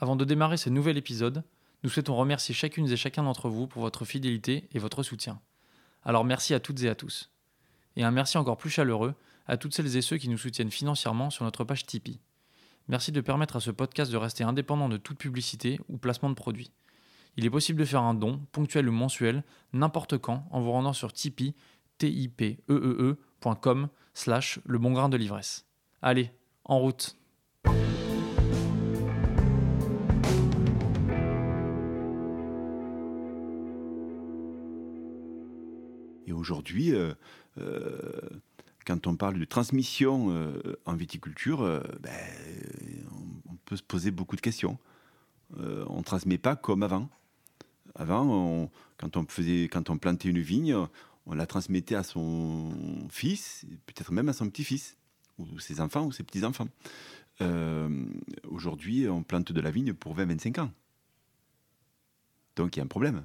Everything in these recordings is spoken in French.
Avant de démarrer ce nouvel épisode, nous souhaitons remercier chacune et chacun d'entre vous pour votre fidélité et votre soutien. Alors merci à toutes et à tous. Et un merci encore plus chaleureux à toutes celles et ceux qui nous soutiennent financièrement sur notre page Tipeee. Merci de permettre à ce podcast de rester indépendant de toute publicité ou placement de produits. Il est possible de faire un don, ponctuel ou mensuel, n'importe quand, en vous rendant sur Tipeee, tipeee.com slash le bon grain de l'ivresse. Allez, en route aujourd'hui, euh, euh, quand on parle de transmission euh, en viticulture, ben, on, peut se poser beaucoup de questions. On ne transmet pas comme avant. Avant, quand, on faisait, quand on plantait une vigne, on la transmettait à son fils, peut-être même à son petit-fils, ou ses enfants, ou ses petits-enfants. Aujourd'hui, on plante de la vigne pour 20-25 ans. Donc il y a un problème.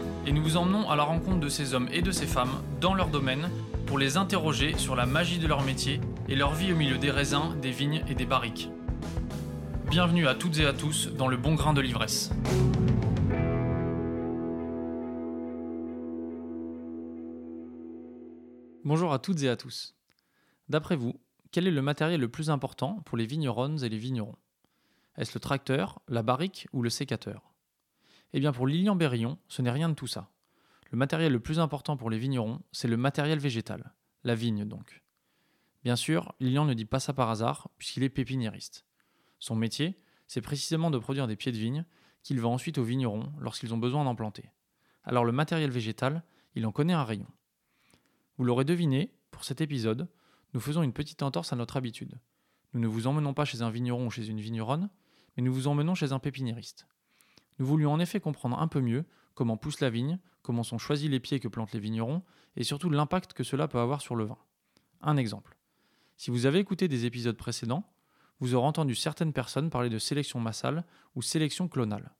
et nous vous emmenons à la rencontre de ces hommes et de ces femmes dans leur domaine pour les interroger sur la magie de leur métier et leur vie au milieu des raisins, des vignes et des barriques. Bienvenue à toutes et à tous dans le bon grain de l'ivresse. Bonjour à toutes et à tous. D'après vous, quel est le matériel le plus important pour les vigneronnes et les vignerons? Est-ce le tracteur, la barrique ou le sécateur? Eh bien pour Lilian Berillon, ce n'est rien de tout ça. Le matériel le plus important pour les vignerons, c'est le matériel végétal, la vigne donc. Bien sûr, Lilian ne dit pas ça par hasard, puisqu'il est pépiniériste. Son métier, c'est précisément de produire des pieds de vigne qu'il vend ensuite aux vignerons lorsqu'ils ont besoin d'en planter. Alors le matériel végétal, il en connaît un rayon. Vous l'aurez deviné, pour cet épisode, nous faisons une petite entorse à notre habitude. Nous ne vous emmenons pas chez un vigneron ou chez une vigneronne, mais nous vous emmenons chez un pépiniériste. Nous voulions en effet comprendre un peu mieux comment pousse la vigne, comment sont choisis les pieds que plantent les vignerons, et surtout l'impact que cela peut avoir sur le vin. Un exemple. Si vous avez écouté des épisodes précédents, vous aurez entendu certaines personnes parler de sélection massale ou sélection clonale.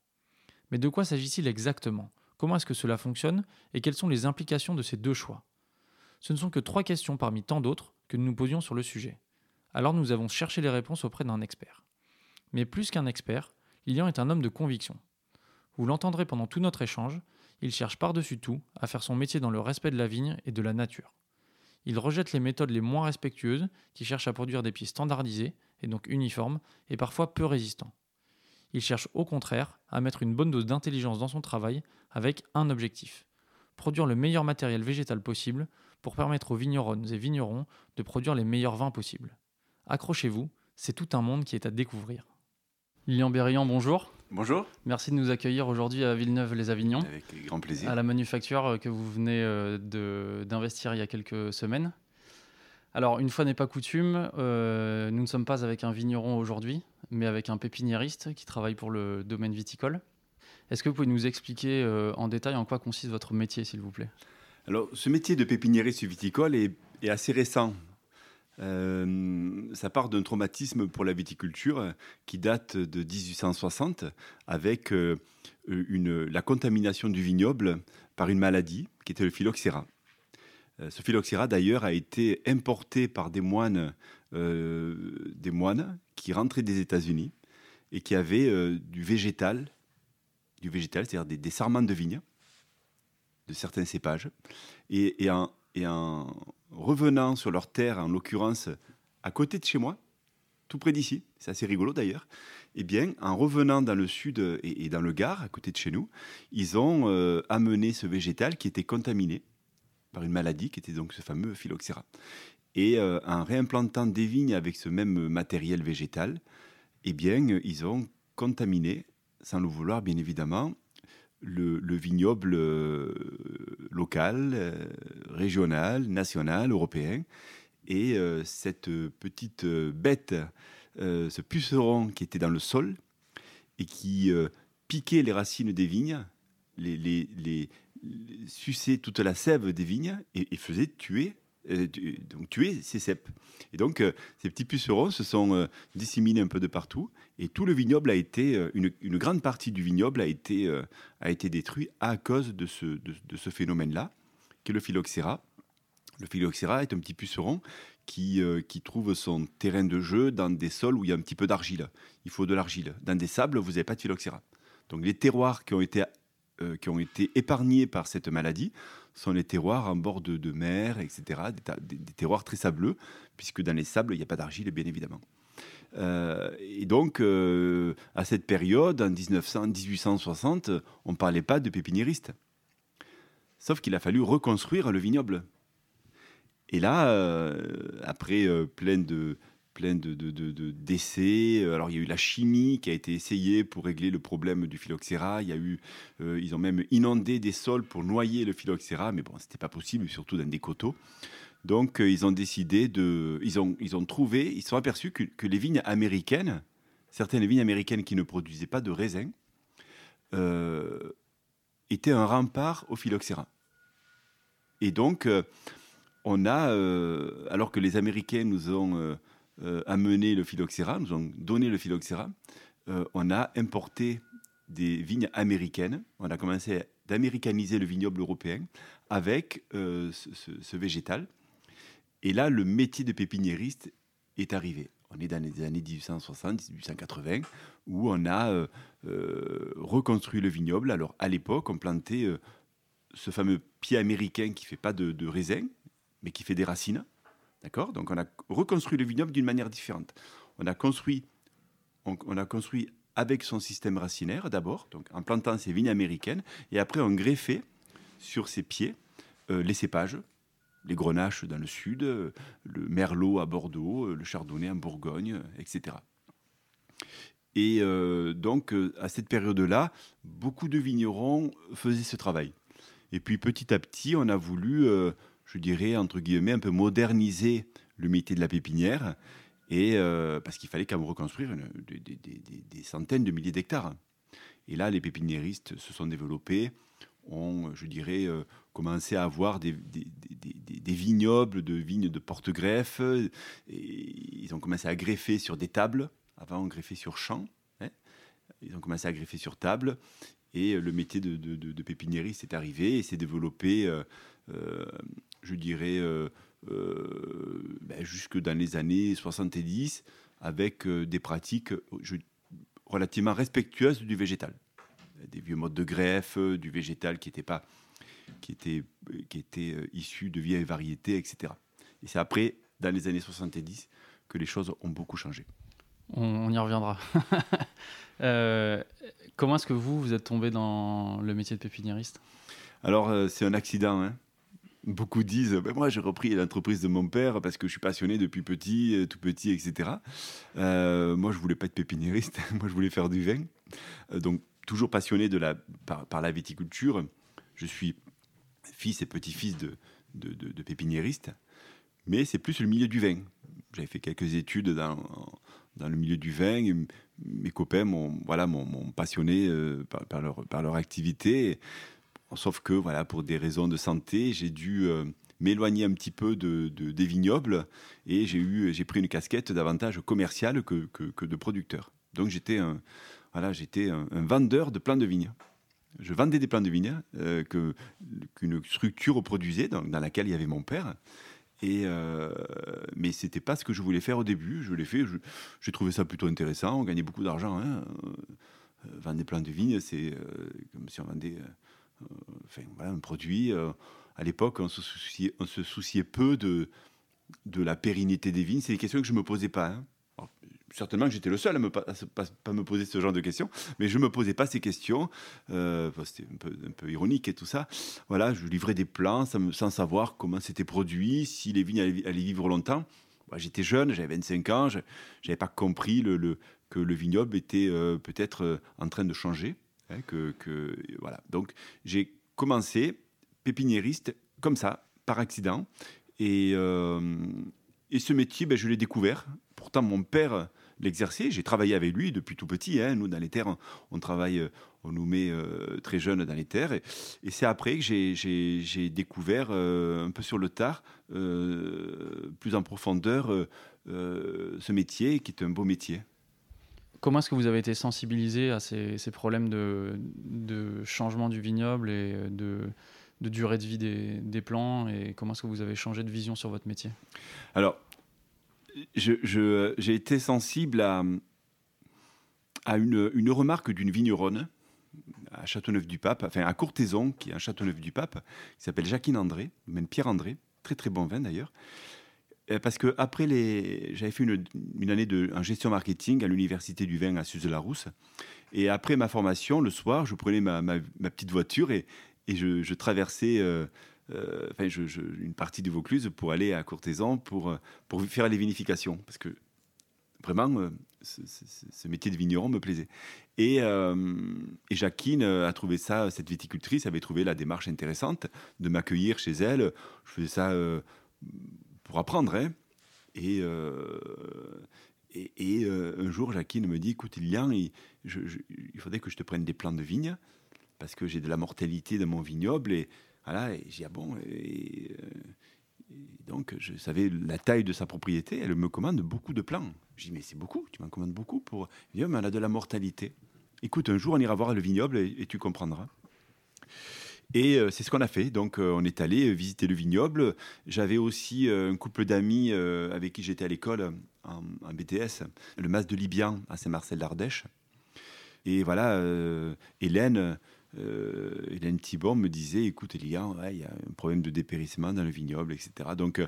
Mais de quoi s'agit-il exactement? Comment est-ce que cela fonctionne? Et quelles sont les implications de ces deux choix? Ce ne sont que trois questions parmi tant d'autres que nous nous posions sur le sujet. Alors nous avons cherché les réponses auprès d'un expert. Mais plus qu'un expert, Lilian est un homme de conviction. Vous l'entendrez pendant tout notre échange, il cherche par-dessus tout à faire son métier dans le respect de la vigne et de la nature. Il rejette les méthodes les moins respectueuses qui cherchent à produire des pieds standardisés et donc uniformes et parfois peu résistants. Il cherche au contraire à mettre une bonne dose d'intelligence dans son travail avec un objectif produire le meilleur matériel végétal possible pour permettre aux vigneronnes et vignerons de produire les meilleurs vins possibles. Accrochez-vous, c'est tout un monde qui est à découvrir. Lilian Berriand, bonjour. Bonjour. Merci de nous accueillir aujourd'hui à Villeneuve-les-Avignon, Avec grand plaisir. à la manufacture euh, que vous venez euh, d'investir il y a quelques semaines. Alors, une fois n'est pas coutume, euh, nous ne sommes pas avec un vigneron aujourd'hui, mais avec un pépiniériste qui travaille pour le domaine viticole. Est-ce que vous pouvez nous expliquer euh, en détail en quoi consiste votre métier, s'il vous plaît? Alors, ce métier de pépiniériste viticole est, est assez récent. Euh, ça part d'un traumatisme pour la viticulture euh, qui date de 1860 avec euh, la contamination du vignoble par une maladie qui était le phylloxéra. Ce phylloxéra d'ailleurs a été importé par des moines, des moines qui rentraient des États-Unis et qui avaient du végétal, du végétal, c'est-à-dire des, des sarments de vigne de certains cépages. Et, et en, et en revenant sur leur terre, en l'occurrence à côté de chez moi, tout près d'ici, c'est assez rigolo d'ailleurs, eh bien, en revenant dans le sud et, dans le Gard, à côté de chez nous, ils ont euh, amené ce végétal qui était contaminé par une maladie, qui était donc ce fameux phylloxéra. Et euh, en réimplantant des vignes avec ce même matériel végétal, eh bien, ils ont contaminé, sans le vouloir bien évidemment, le, vignoble local, régional, national, européen. Et cette petite bête, ce puceron qui était dans le sol et qui piquait les racines des vignes, les, suçait toute la sève des vignes et, faisait tuer euh, donc tuer ces cèpes. Et donc, euh, ces petits pucerons se sont euh, disséminés un peu de partout, et tout le vignoble a été, une, grande partie du vignoble a été, a été détruit à cause de ce, de, ce phénomène-là, qui est le phylloxéra. Le phylloxéra est un petit puceron qui, qui trouve son terrain de jeu dans des sols où il y a un petit peu d'argile. Il faut de l'argile. Dans des sables, vous n'avez pas de phylloxéra. Donc les terroirs qui ont été qui ont été épargnés par cette maladie sont les terroirs en bord de, mer, etc., des, terroirs très sableux, puisque dans les sables, il n'y a pas d'argile, bien évidemment. Euh, et donc, euh, à cette période, en 1900, 1860, on ne parlait pas de pépiniériste. Sauf qu'il a fallu reconstruire le vignoble. Et là, après plein de, plein de, d'essais. Alors il y a eu la chimie qui a été essayée pour régler le problème du phylloxéra. Il y a eu, euh, ils ont même inondé des sols pour noyer le phylloxéra, mais bon, c'était pas possible, surtout dans des coteaux. Donc euh, ils ont décidé de, ils ont, ils ont trouvé, ils sont aperçus que, les vignes américaines, certaines vignes américaines qui ne produisaient pas de raisin, euh, étaient un rempart au phylloxéra. Et donc on a, alors que les Américains nous ont euh, amené le phylloxéra, nous ont donné le phylloxéra, euh, on a importé des vignes américaines. On a commencé d'américaniser le vignoble européen avec euh, ce, végétal. Et là, le métier de pépiniériste est arrivé. On est dans les années 1860-1880, où on a reconstruit le vignoble. Alors, à l'époque, on plantait ce fameux pied américain qui ne fait pas de, de raisin, mais qui fait des racines. D'accord? Donc on a reconstruit le vignoble d'une manière différente. On a construit, on, a construit avec son système racinaire d'abord, donc en plantant ces vignes américaines, et après on greffait sur ses pieds euh, les cépages, les grenaches dans le sud, euh, le merlot à Bordeaux, euh, le chardonnay en Bourgogne, etc. Et donc à cette période-là, beaucoup de vignerons faisaient ce travail. Et puis petit à petit, on a voulu je dirais, entre guillemets, un peu moderniser le métier de la pépinière, et, euh, parce qu'il fallait quand même reconstruire des, centaines de milliers d'hectares. Et là, les pépiniéristes se sont développés, ont, je dirais, euh, commencé à avoir des, vignobles de vignes de porte-greffe, ils ont commencé à greffer sur des tables, avant on greffait sur champ, hein. ils ont commencé à greffer sur table, et le métier de, pépiniériste est arrivé et s'est développé euh, je dirais, euh, euh, ben, jusque dans les années 70, avec des pratiques relativement respectueuses du végétal. Des vieux modes de greffe, du végétal qui n'était pas qui était, qui était issu de vieilles variétés, etc. Et c'est après, dans les années 70, que les choses ont beaucoup changé. On, y reviendra. comment est-ce que vous, vous êtes tombé dans le métier de pépiniériste? Alors, c'est un accident. Hein. Beaucoup disent, ben moi j'ai repris l'entreprise de mon père parce que je suis passionné depuis petit, euh, tout petit, etc. Euh, moi je voulais pas être pépiniériste, moi je voulais faire du vin. Euh, donc toujours passionné par, la viticulture. Je suis fils et petit-fils de, de, pépiniéristes, mais c'est plus le milieu du vin. J'avais fait quelques études dans, le milieu du vin. mes copains m'ont voilà, passionné par leur activité. Sauf que, voilà, pour des raisons de santé, j'ai dû euh, m'éloigner un petit peu de, des vignobles et j'ai eu, j'ai pris une casquette davantage commerciale que, que, de producteur. Donc j'étais un, voilà, j'étais un, vendeur de plants de vignes. Je vendais des plants de vignes euh, qu'une structure produisait, dans, laquelle il y avait mon père. Et euh, mais c'était pas ce que je voulais faire au début. Je l'ai fait. j'ai trouvé ça plutôt intéressant. On gagnait beaucoup d'argent. Hein. Euh, vendre des plants de vignes, c'est comme si on vendait enfin, un produit. Euh, à l'époque, on, se souciait, peu de, de la pérennité des vignes. C'est des questions que je ne me posais pas. Hein. certainement que j'étais le seul à ne pas, me poser ce genre de questions, mais je ne me posais pas ces questions. Euh, c'était un peu, ironique et tout ça. Voilà, je livrais des plans sans, savoir comment c'était produit, si les vignes allaient, vivre longtemps. J'étais jeune, j'avais 25 ans, je n'avais pas compris que le vignoble était euh, peut-être en train de changer. Hein, que, voilà. Donc j'ai commencé pépiniériste comme ça, par accident. Et, euh, et ce métier, ben, je l'ai découvert. Pourtant, mon père l'exerçait. J'ai travaillé avec lui depuis tout petit. hein. Nous, dans les terres, on travaille, euh, on nous met euh, très jeunes dans les terres. Et, c'est après que j'ai- découvert un peu sur le tard, plus en profondeur, ce métier qui est un beau métier. Comment est-ce que vous avez été sensibilisé à ces, problèmes de, changement du vignoble et de, durée de vie des, des plants et comment est-ce que vous avez changé de vision sur votre métier? Alors, j'ai été sensible à, une, remarque d'une vigneronne à Châteauneuf-du-Pape, enfin à Courtaison, qui est à Châteauneuf-du-Pape, qui s'appelle Jacqueline André, même Pierre André, très très bon vin d'ailleurs. Euh, Parce que après j'avais fait une, année en gestion marketing à l'université du vin à Suze-la-Rousse, et après ma formation, le soir, je prenais ma, petite voiture et, je, traversais euh, euh, une partie du Vaucluse pour aller à Courtaison pour, faire les vinifications. Parce que vraiment, ce, métier de vigneron me plaisait. Et, et Jacqueline a trouvé ça, cette viticultrice avait trouvé la démarche intéressante de m'accueillir chez elle. Je faisais ça pour apprendre. Et, euh, et, et, euh, un jour, Jacqueline me dit, écoute, Lilian, il, il faudrait que je te prenne des plants de vigne parce que j'ai de la mortalité dans mon vignoble. Et voilà, et j'ai ah bon et, euh, et donc, je savais la taille de sa propriété. Elle me commande beaucoup de plants. Je dis, mais c'est beaucoup, tu m'en commandes beaucoup pour. Elle dit, mais elle a de la mortalité. Écoute, un jour, on ira voir le vignoble et tu comprendras. Et euh, c'est ce qu'on a fait. Donc, euh, on est allé visiter le vignoble. J'avais aussi euh, un couple d'amis euh, avec qui j'étais à l'école en, BTS, le Mas de Libian à Saint-Marcel d'Ardèche. Et voilà, euh, Hélène, euh, Hélène me disait écoute, ouais, il y a un problème de dépérissement dans le vignoble, etc. Donc, euh,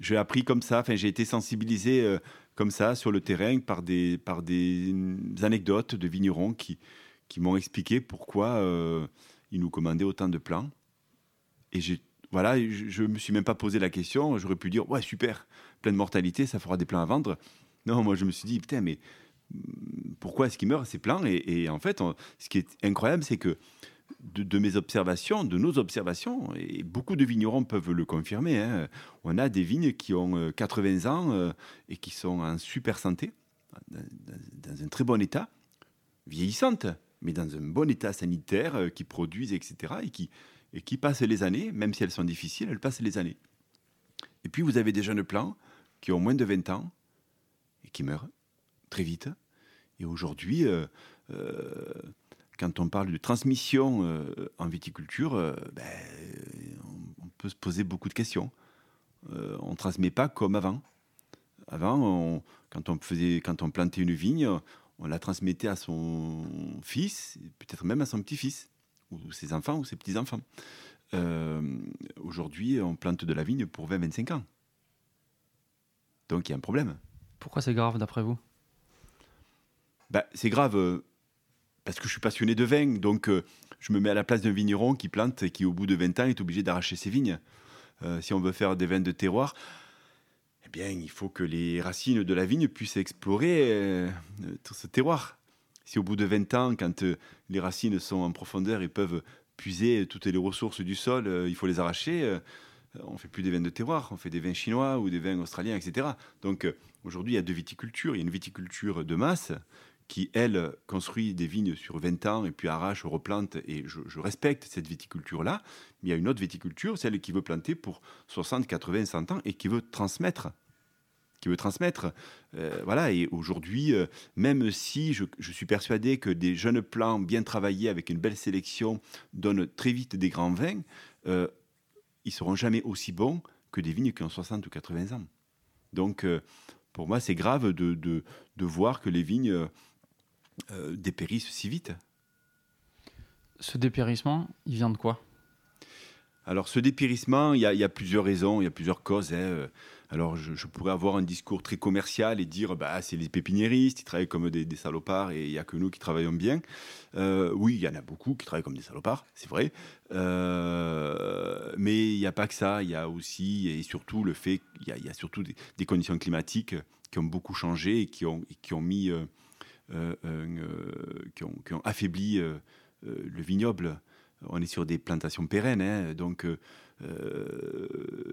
j'ai appris comme ça, enfin, j'ai été sensibilisé euh, comme ça sur le terrain par des, par des anecdotes de vignerons qui, qui m'ont expliqué pourquoi euh, ils nous commandaient autant de plants. Et voilà, je ne me suis même pas posé la question. J'aurais pu dire ouais, super, plein de mortalité, ça fera des plants à vendre. Non, moi, je me suis dit putain, mais hum, pourquoi est-ce qu'ils meurent ces plants et, en fait, ce qui est incroyable, c'est que de, mes observations, de nos observations, et beaucoup de vignerons peuvent le confirmer, hein, on a des vignes qui ont euh, 80 ans euh, et qui sont en super santé, dans un très bon état, vieillissantes, mais dans un bon état sanitaire, euh, qui produisent, etc., et qui, et qui passent les années, même si elles sont difficiles, elles passent les années. Et puis vous avez des jeunes plants qui ont moins de 20 ans et qui meurent très vite. Et aujourd'hui, euh, euh, quand on parle de transmission en viticulture, ben, on, peut se poser beaucoup de questions. On ne transmet pas comme avant. Avant, quand, on faisait, quand on plantait une vigne, on la transmettait à son fils, peut-être même à son petit-fils, ou ses enfants, ou ses petits-enfants. Euh, Aujourd'hui, on plante de la vigne pour 20-25 ans. Donc il y a un problème. Pourquoi c'est grave d'après vous? Bah, c'est grave euh, parce que je suis passionné de vin, donc euh, je me mets à la place d'un vigneron qui plante et qui, au bout de 20 ans, est obligé d'arracher ses vignes. Si on veut faire des vins de terroir, bien, il faut que les racines de la vigne puissent explorer euh, euh, ce terroir. Si au bout de 20 ans, quand euh, les racines sont en profondeur et peuvent puiser toutes les ressources du sol, euh, il faut les arracher, on fait plus des vins de terroir, on fait des vins chinois ou des vins australiens, etc. Donc aujourd'hui, il y a deux viticultures. Il y a une viticulture de masse qui, elle, construit des vignes sur 20 ans et puis arrache, replante, et je, respecte cette viticulture-là. Il y a une autre viticulture, celle qui veut planter pour 60, 80, 100 ans et qui veut transmettre. Qui veut transmettre. Euh, voilà, et aujourd'hui, euh, même si je, je suis persuadé que des jeunes plants bien travaillés avec une belle sélection donnent très vite des grands vins, euh, ils seront jamais aussi bons que des vignes qui ont 60 ou 80 ans. Donc, euh, pour moi, c'est grave de, de, de voir que les vignes dépérissent si vite. Ce dépérissement, il vient de quoi? Alors, ce dépérissement, il y, a- il y a plusieurs raisons, il y a plusieurs causes. hein. Alors, je, pourrais avoir un discours très commercial et dire, bah, c'est les pépiniéristes, ils travaillent comme des, salopards et il n'y a que nous qui travaillons bien. Euh, oui, il y en a beaucoup qui travaillent comme des salopards, c'est vrai. Euh, mais il n'y a pas que ça, il y a aussi et surtout le fait qu'il y a, surtout des, conditions climatiques qui ont beaucoup changé et qui ont, qui ont mis, euh, qui, ont, affaibli le vignoble, on est sur des plantations pérennes, hein, donc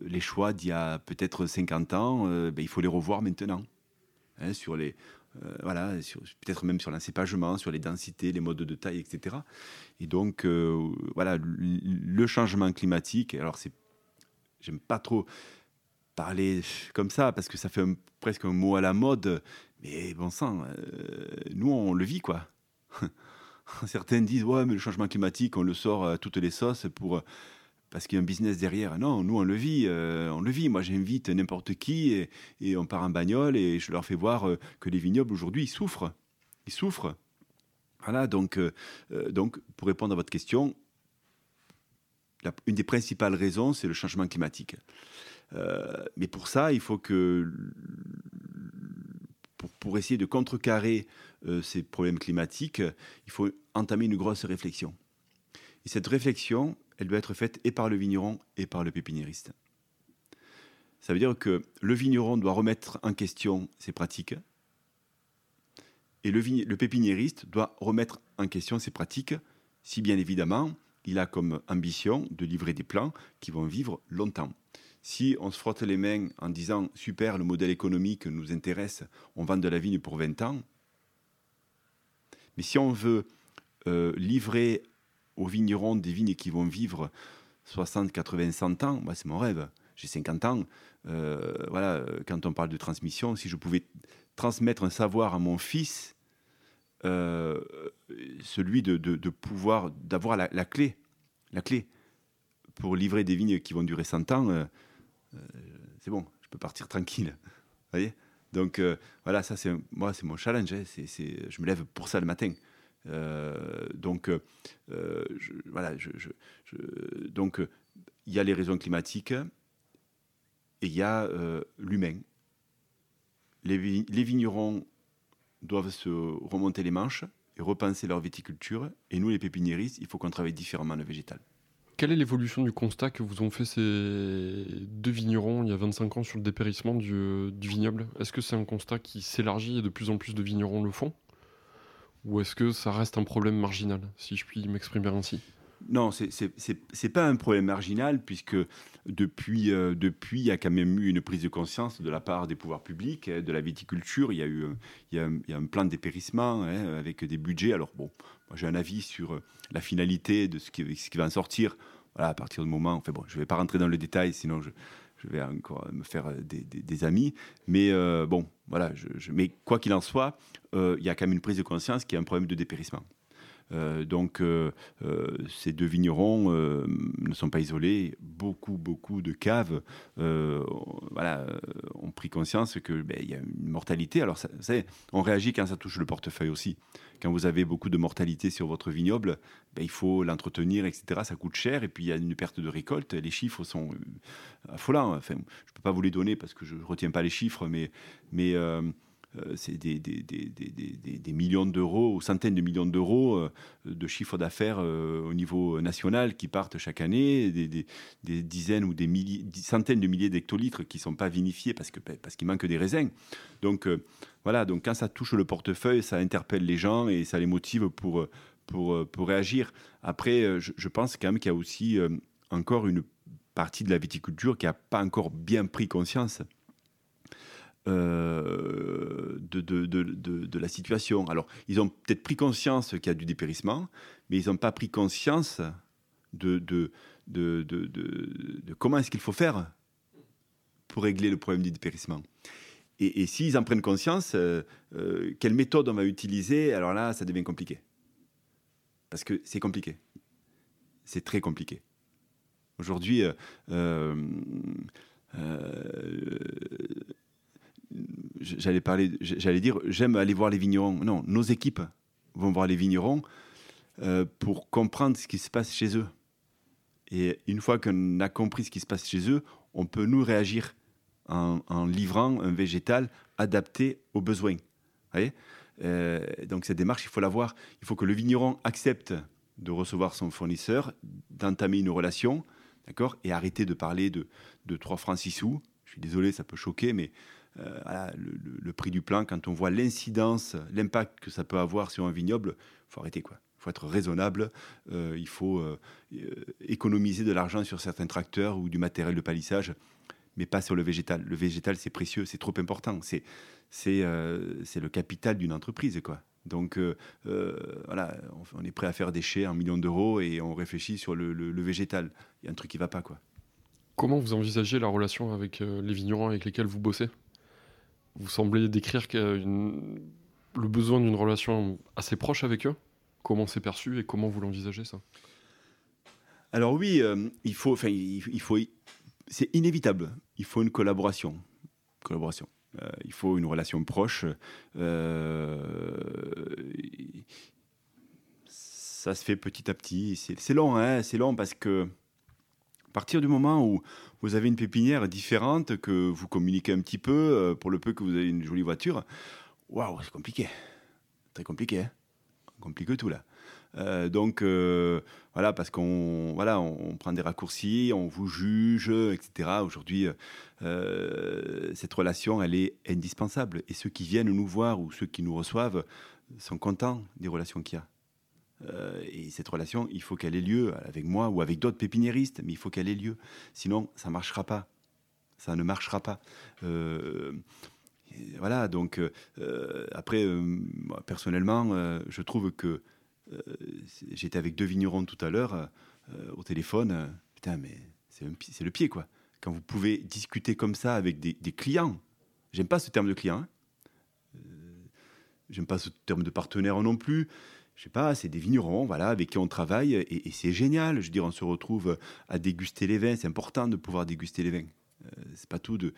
les choix d'il y a peut-être 50 ans, ben, il faut les revoir maintenant. Hein, sur les, voilà, peut-être même sur l'encépagement, sur les densités, les modes de taille, etc. Et donc, voilà, le changement climatique, alors c'est, j'aime pas trop parler comme ça parce que ça fait presque un mot à la mode, mais bon sang, nous on le vit quoi. Certains disent ouais mais le changement climatique on le sort à toutes les sauces pour parce qu'il y a un business derrière. Non, nous on le vit, euh, on le vit. Moi j'invite n'importe qui et, on part en bagnole et je leur fais voir euh, que les vignobles aujourd'hui ils souffrent, ils souffrent. Voilà donc euh, donc pour répondre à votre question, une des principales raisons c'est le changement climatique. mais pour ça il faut que pour, essayer de contrecarrer ces problèmes climatiques, il faut entamer une grosse réflexion. Et cette réflexion, elle doit être faite et par le vigneron et par le pépiniériste. Ça veut dire que le vigneron doit remettre en question ses pratiques et le, le pépiniériste doit remettre en question ses pratiques si bien évidemment il a comme ambition de livrer des plants qui vont vivre longtemps. Si on se frotte les mains en disant super, le modèle économique nous intéresse, on vend de la vigne pour 20 ans, mais si on veut euh, livrer aux vignerons des vignes qui vont vivre 60, 80, 100 ans, moi c'est mon rêve. J'ai 50 ans. Euh, voilà, quand on parle de transmission, si je pouvais transmettre un savoir à mon fils, euh, celui de, pouvoir, d'avoir la, clé, la clé pour livrer des vignes qui vont durer 100 ans, c'est bon, je peux partir tranquille. voyez? Donc voilà, ça c'est moi, c'est mon challenge. Hein. c'est, je me lève pour ça le matin. Euh, donc, euh, voilà, je, donc il y a les raisons climatiques et il y a euh, l'humain. Les, les, vignerons doivent se remonter les manches et repenser leur viticulture. Et nous, les pépiniéristes, il faut qu'on travaille différemment le végétal. Quelle est l'évolution du constat que vous ont fait ces deux vignerons il y a 25 ans sur le dépérissement du, du vignoble? Est-ce que c'est un constat qui s'élargit et de plus en plus de vignerons le font? Ou est-ce que ça reste un problème marginal, si je puis m'exprimer ainsi? Non, ce n'est pas un problème marginal, puisque depuis, euh, depuis, il y a quand même eu une prise de conscience de la part des pouvoirs publics, hein, de la viticulture. Il y a eu il y a, un plan de dépérissement hein, avec des budgets. Alors, bon, j'ai un avis sur euh, la finalité de ce qui, qui va en sortir. Voilà, à partir du moment. Enfin, bon, je ne vais pas rentrer dans le détail, sinon je, vais encore me faire euh, des, amis. Mais bon, voilà. Mais quoi qu'il en soit, il y a quand même une prise de conscience qu'il y a un problème de dépérissement. Donc, ces deux vignerons ne sont pas isolés. Beaucoup, beaucoup de caves ont pris conscience qu'il ben, y a une mortalité. Alors, ça, on réagit quand ça touche le portefeuille aussi quand vous avez beaucoup de mortalité sur votre vignoble, ben, il faut l'entretenir, etc. Ça coûte cher et puis il y a une perte de récolte. Les chiffres sont euh, affolants. Enfin, je ne peux pas vous les donner parce que je ne retiens pas les chiffres, mais, euh, euh, c'est des, millions d'euros ou centaines de millions d'euros euh, de chiffre d'affaires euh, au niveau national qui partent chaque année, des, dizaines ou des centaines de milliers d'hectolitres qui ne sont pas vinifiés parce qu'il parce manque des raisins. Donc voilà, donc quand ça touche le portefeuille, ça interpelle les gens et ça les motive pour réagir. Après, je, je pense quand même qu'il y a aussi encore une partie de la viticulture qui n'a pas encore bien pris conscience euh, de, de, de, de, la situation. Alors, ils ont peut-être pris conscience qu'il y a du dépérissement, mais ils n'ont pas pris conscience de, comment est-ce qu'il faut faire pour régler le problème du dépérissement. Et, et s'ils en prennent conscience, euh, euh, quelle méthode on va utiliser, alors là, ça devient compliqué. Parce que c'est compliqué. C'est très compliqué. Aujourd'hui, j'allais parler, j'allais dire, j'aime aller voir les vignerons. Non, nos équipes vont voir les vignerons euh, pour comprendre ce qui se passe chez eux. Et une fois qu'on a compris ce qui se passe chez eux, on peut nous réagir en, livrant un végétal adapté aux besoins. Voyez? Euh, donc cette démarche, il faut la voir. Il faut que le vigneron accepte de recevoir son fournisseur, d'entamer une relation, d'accord, et arrêter de parler de, de 3 francs 6 sous. Je suis désolé, ça peut choquer, mais euh, le, prix du plan, quand on voit l'incidence, l'impact que ça peut avoir sur un vignoble, faut arrêter quoi. Faut faut être raisonnable, euh, il faut euh, économiser de l'argent sur certains tracteurs ou du matériel de palissage, mais pas sur le végétal. Le végétal, c'est précieux, c'est trop important. C'est c'est le capital d'une entreprise, quoi. Donc voilà, on, est prêt à faire des chais en millions d'euros et on réfléchit sur le, le végétal. Il y a un truc qui va pas, quoi. Comment vous envisagez la relation avec les vignerons avec lesquels vous bossez? Vous semblez décrire le besoin d'une relation assez proche avec eux. Comment c'est perçu et comment vous l'envisagez ça? Alors oui, euh, il faut, enfin, il, faut, c'est inévitable. Il faut une collaboration, collaboration. Euh, il faut une relation proche. Euh, ça se fait petit à petit. C'est long, hein, c'est long parce que à partir du moment où vous avez une pépinière différente, que vous communiquez un petit peu, euh, pour le peu que vous avez une jolie voiture, waouh, c'est compliqué. Très compliqué. Hein compliqué tout là. Euh, donc euh, voilà, parce qu'on voilà, on, prend des raccourcis, on vous juge, etc. Aujourd'hui, cette relation, elle est indispensable. Et ceux qui viennent nous voir ou ceux qui nous reçoivent sont contents des relations qu'il y a. Euh, et cette relation, il faut qu'elle ait lieu avec moi ou avec d'autres pépiniéristes, mais il faut qu'elle ait lieu. Sinon, ça ne marchera pas. Ça ne marchera pas. Euh, voilà, donc euh, après, moi, personnellement, je trouve que j'étais avec deux vignerons tout à l'heure au téléphone. Putain, mais c'est le pied, quoi. Quand vous pouvez discuter comme ça avec des, clients, j'aime pas ce terme de client, hein. j'aime pas ce terme de partenaire non plus je sais pas, c'est des vignerons, voilà, avec qui on travaille, et, c'est génial. Je veux dire, on se retrouve à déguster les vins. C'est important de pouvoir déguster les vins. Euh, c'est pas tout de,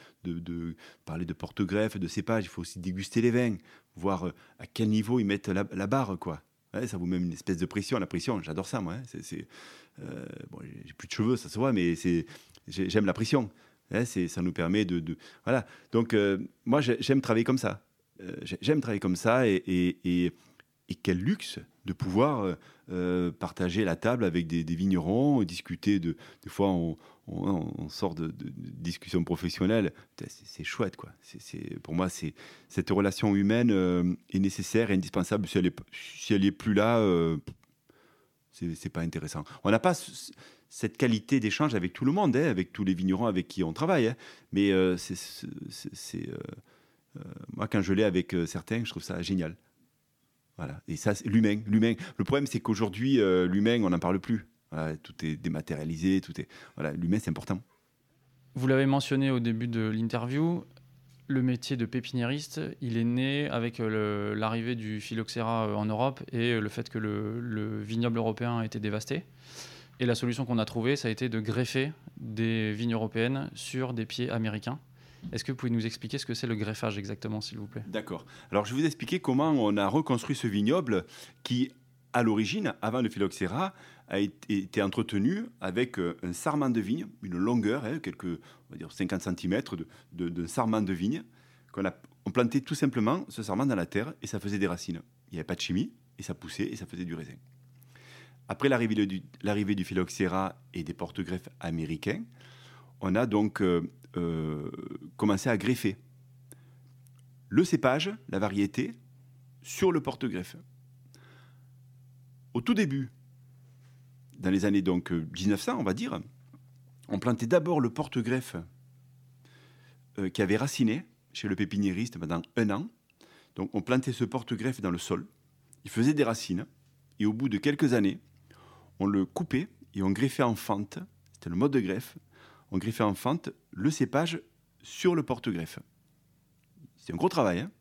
parler de porte-greffe, de cépage. Il faut aussi déguster les vins, voir euh, à quel niveau ils mettent la, barre, quoi. ça vous met une espèce de pression. La pression, j'adore ça, moi. Hein. C'est, euh, bon, j'ai plus de cheveux, ça se voit, mais j'aime la pression. Ça nous permet de, voilà. Donc, moi, j'aime travailler comme ça. j'aime travailler comme ça, et quel luxe de pouvoir euh, euh, partager la table avec des, vignerons, discuter de. Des fois, on, sort de, discussions professionnelles. C'est chouette, quoi. C'est pour moi, c'est cette relation humaine euh, est nécessaire et indispensable. Si elle est, si elle est plus là, c'est pas intéressant. On n'a pas cette qualité d'échange avec tout le monde, hein, avec tous les vignerons avec qui on travaille. Hein. mais c'est moi, quand je l'ai avec certains, je trouve ça génial. Et ça, l'humain. L'humain. Le problème, c'est qu'aujourd'hui, euh, l'humain, on n'en parle plus. tout est dématérialisé, tout est. Voilà, l'humain, c'est important. Vous l'avez mentionné au début de l'interview, le métier de pépiniériste, il est né avec euh, l'arrivée du phylloxéra euh, en Europe et le fait que le, le, vignoble européen a été dévasté. Et la solution qu'on a trouvée, ça a été de greffer des vignes européennes sur des pieds américains. Est-ce que vous pouvez nous expliquer ce que c'est le greffage exactement, s'il vous plaît? D'accord. Alors, je vais vous expliquer comment on a reconstruit ce vignoble qui, à l'origine, avant le phylloxéra, a été entretenu avec euh, un sarment de vigne, une longueur, hein, quelques, on va dire 50 cm de, sarment de vigne, qu'on a, on plantait tout simplement ce sarment dans la terre et ça faisait des racines. Il n'y avait pas de chimie et ça poussait et ça faisait du raisin. Après l'arrivée du, du phylloxéra et des porte-greffes américains, on a donc euh, euh, commencé à greffer le cépage, la variété, sur le porte-greffe. Au tout début, dans les années donc 1900, on va dire, on plantait d'abord le porte-greffe euh, qui avait raciné chez le pépiniériste pendant un an. Donc on plantait ce porte-greffe dans le sol, il faisait des racines, et au bout de quelques années, on le coupait et on greffait en fente, c'était le mode de greffe, on griffait en fente le cépage sur le porte-greffe. C'est un gros travail. Hein.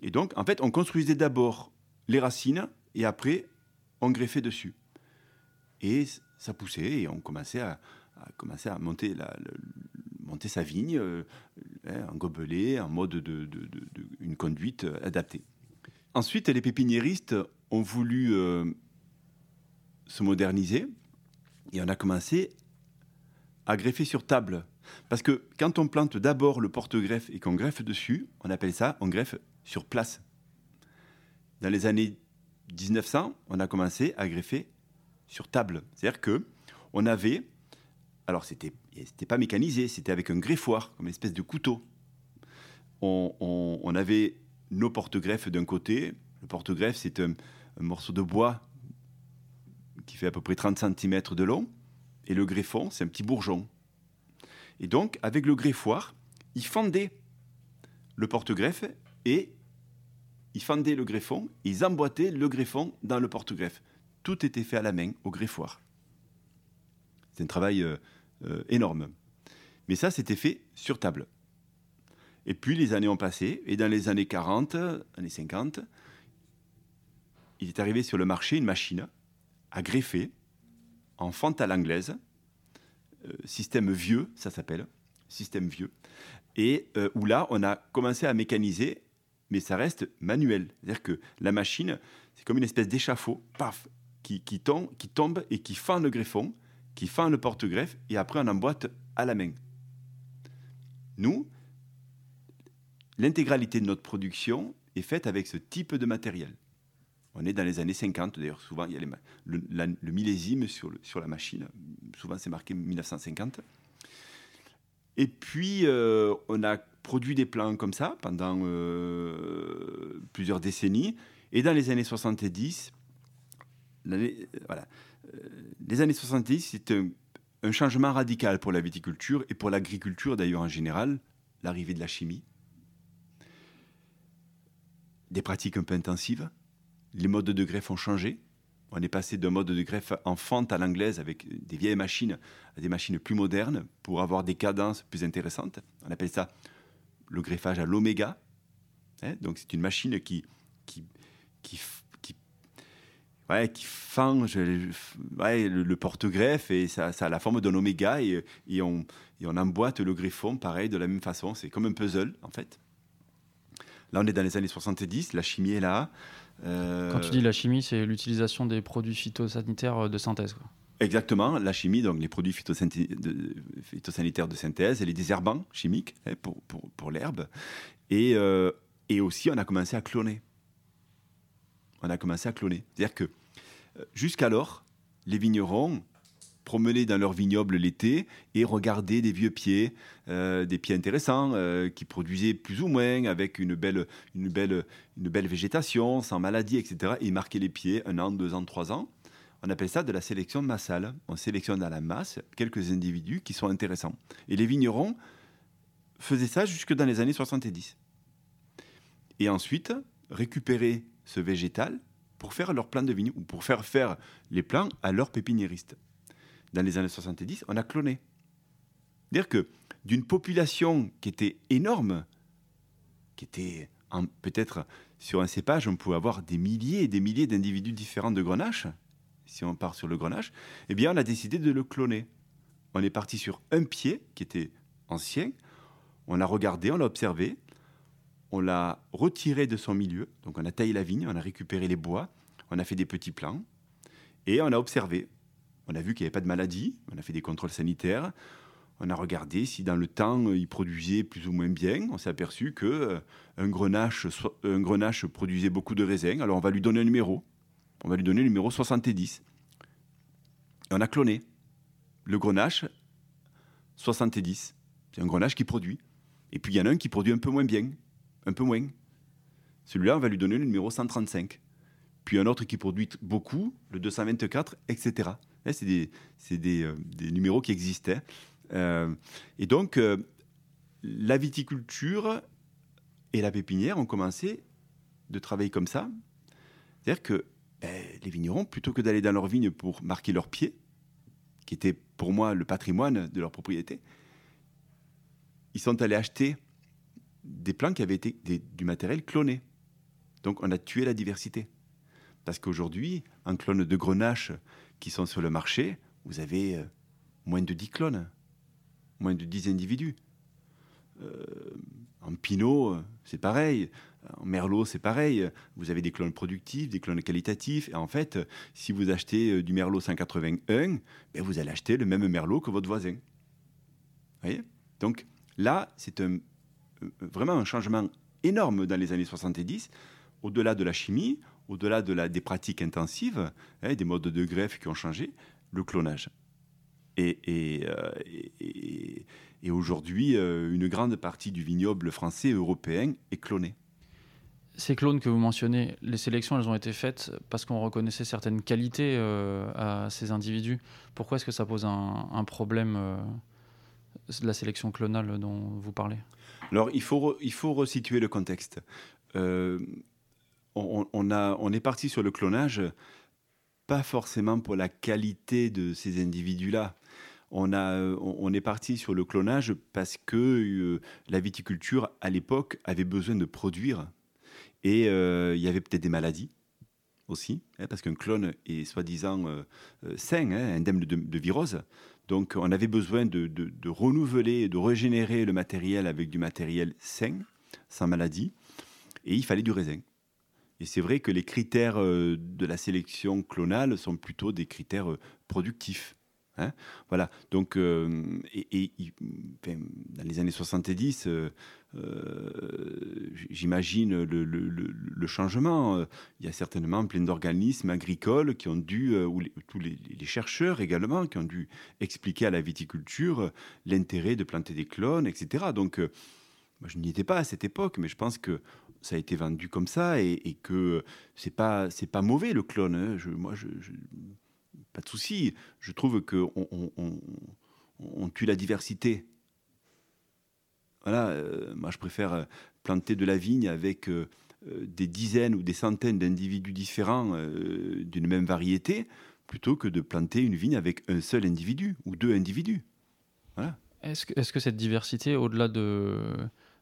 et donc, en fait, on construisait d'abord les racines et après, on greffait dessus. Et ça poussait et on commençait à, à monter, la, monter sa vigne euh, hein, en gobelet, en mode de, une conduite adaptée. Ensuite, les pépiniéristes ont voulu euh, se moderniser et on a commencé à greffer sur table. Parce que quand on plante d'abord le porte-greffe et qu'on greffe dessus, on appelle ça, on greffe sur place. Dans les années 1900, on a commencé à greffer sur table. C'est-à-dire que on avait, alors c'était, c'était pas mécanisé, c'était avec un greffoir, comme espèce de couteau. On, avait nos porte-greffes d'un côté. Le porte-greffe, c'est un, morceau de bois qui fait à peu près 30 cm de long, et le greffon, c'est un petit bourgeon. Et donc, avec le greffoir, ils fendaient le porte-greffe et ils fendaient le greffon, ils emboîtaient le greffon dans le porte-greffe. Tout était fait à la main, au greffoir. C'est un travail euh, euh, énorme. Mais ça, c'était fait sur table. Et puis les années ont passé, et dans les années 40, années 50, il est arrivé sur le marché une machine à greffer en fente à l'anglaise, euh, système vieux, ça s'appelle, système vieux, et euh, où là, on a commencé à mécaniser, mais ça reste manuel. C'est-à-dire que la machine, c'est comme une espèce d'échafaud, paf, qui, qui, tombe, qui tombe et qui fend le greffon, qui fend le porte-greffe, et après on emboîte à la main. Nous, l'intégralité de notre production est faite avec ce type de matériel. On est dans les années 50, d'ailleurs, souvent il y a le, millésime sur, la machine, souvent c'est marqué 1950. Et puis, euh, on a produit des plans comme ça pendant euh, plusieurs décennies. Et dans les années 70, voilà, euh, les années 70, c'est un changement radical pour la viticulture et pour l'agriculture d'ailleurs en général, l'arrivée de la chimie, des pratiques un peu intensives, les modes de greffe ont changé. On est passé d'un mode de greffe en fente à l'anglaise avec des vieilles machines à des machines plus modernes pour avoir des cadences plus intéressantes. On appelle ça le greffage à l'oméga. Hein. donc c'est une machine qui, qui, qui, qui, fend le, porte-greffe et ça, a la forme d'un oméga et, et, on, et on emboîte le greffon pareil de la même façon. C'est comme un puzzle en fait. Là, on est dans les années 70, la chimie est là. Quand tu dis la chimie, c'est l'utilisation des produits phytosanitaires de synthèse. Exactement, la chimie, donc les produits phytosanitaires de synthèse et les désherbants chimiques hein, pour, pour, pour l'herbe. Et, euh, et, aussi, on a commencé à cloner. On a commencé à cloner. C'est-à-dire que euh, jusqu'alors, les vignerons promener dans leur vignoble l'été et regarder des vieux pieds, euh, des pieds intéressants euh, qui produisaient plus ou moins avec une belle, une, belle, une belle végétation, sans maladie, etc. Et marquer les pieds un an, deux ans, trois ans. On appelle ça de la sélection massale. On sélectionne à la masse quelques individus qui sont intéressants. Et les vignerons faisaient ça jusque dans les années 70. Et ensuite, récupérer ce végétal pour faire leur plan de vigne ou pour faire faire les plans à leurs pépiniéristes dans les années 70, on a cloné. C'est-à-dire que d'une population qui était énorme, qui était peut-être sur un cépage, on pouvait avoir des milliers et des milliers d'individus différents de grenache, si on part sur le grenache, eh bien on a décidé de le cloner. On est parti sur un pied qui était ancien, on a regardé, on l'a observé, on l'a retiré de son milieu, donc on a taillé la vigne, on a récupéré les bois, on a fait des petits plans, et on a observé. On a vu qu'il n'y avait pas de maladie, on a fait des contrôles sanitaires, on a regardé si dans le temps il produisait plus ou moins bien. On s'est aperçu que euh, un grenache, un grenache produisait beaucoup de raisins. Alors on va lui donner un numéro. On va lui donner le numéro 70. Et on a cloné le grenache 70. C'est un grenache qui produit. Et puis il y en a un qui produit un peu moins bien, un peu moins. Celui-là, on va lui donner le numéro 135. Puis un autre qui produit beaucoup, le 224, etc. C'est des, euh, des, numéros qui existaient. Euh, et donc, euh, la viticulture et la pépinière ont commencé de travailler comme ça. C'est-à-dire que ben, les vignerons, plutôt que d'aller dans leur vigne pour marquer leurs pieds, qui était pour moi le patrimoine de leur propriété, ils sont allés acheter des plants qui avaient été du matériel cloné. Donc on a tué la diversité. Parce qu'aujourd'hui, un clone de grenache qui sont sur le marché, vous avez euh, moins de 10 clones, moins de 10 individus. Euh, en Pinot, euh, c'est pareil. En Merlot, c'est pareil. Vous avez des clones productifs, des clones qualitatifs. Et en fait, si vous achetez du Merlot 181, ben vous allez acheter le même Merlot que votre voisin. voyez? Donc là, c'est vraiment un changement énorme dans les années 70. Au-delà de la chimie, au-delà de la, des pratiques intensives, hein, des modes de greffe qui ont changé, le clonage. Et, et, euh, aujourd'hui, euh, une grande partie du vignoble français et européen est cloné. Ces clones que vous mentionnez, les sélections, elles ont été faites parce qu'on reconnaissait certaines qualités euh, à ces individus. Pourquoi est-ce que ça pose un, problème, euh, de la sélection clonale dont vous parlez? Alors, il faut, il faut resituer le contexte. Euh, on, a, on est parti sur le clonage, pas forcément pour la qualité de ces individus-là. On, a, on est parti sur le clonage parce que la viticulture, à l'époque, avait besoin de produire et euh, il y avait peut-être des maladies aussi, hein, parce qu'un clone est soi-disant euh, euh, sain, hein, indemne de, virose. Donc on avait besoin de, de, renouveler, de régénérer le matériel avec du matériel sain, sans maladie, et il fallait du raisin. Et c'est vrai que les critères de la sélection clonale sont plutôt des critères productifs. Hein. voilà. Donc, et, dans les années 70, euh, j'imagine le, changement. Il y a certainement plein d'organismes agricoles qui ont dû, euh, ou tous les, chercheurs également, qui ont dû expliquer à la viticulture l'intérêt de planter des clones, etc. Donc, euh, je n'y étais pas à cette époque, mais je pense que ça a été vendu comme ça et, que c'est pas c'est pas mauvais le clone. Hein. Moi, pas de souci. Je trouve que on tue la diversité voilà, euh, moi je préfère euh, planter de la vigne avec euh, des dizaines ou des centaines d'individus différents d'une même variété, plutôt que de planter une vigne avec un seul individu ou deux individus. Est-ce que, est que, cette diversité, au-delà de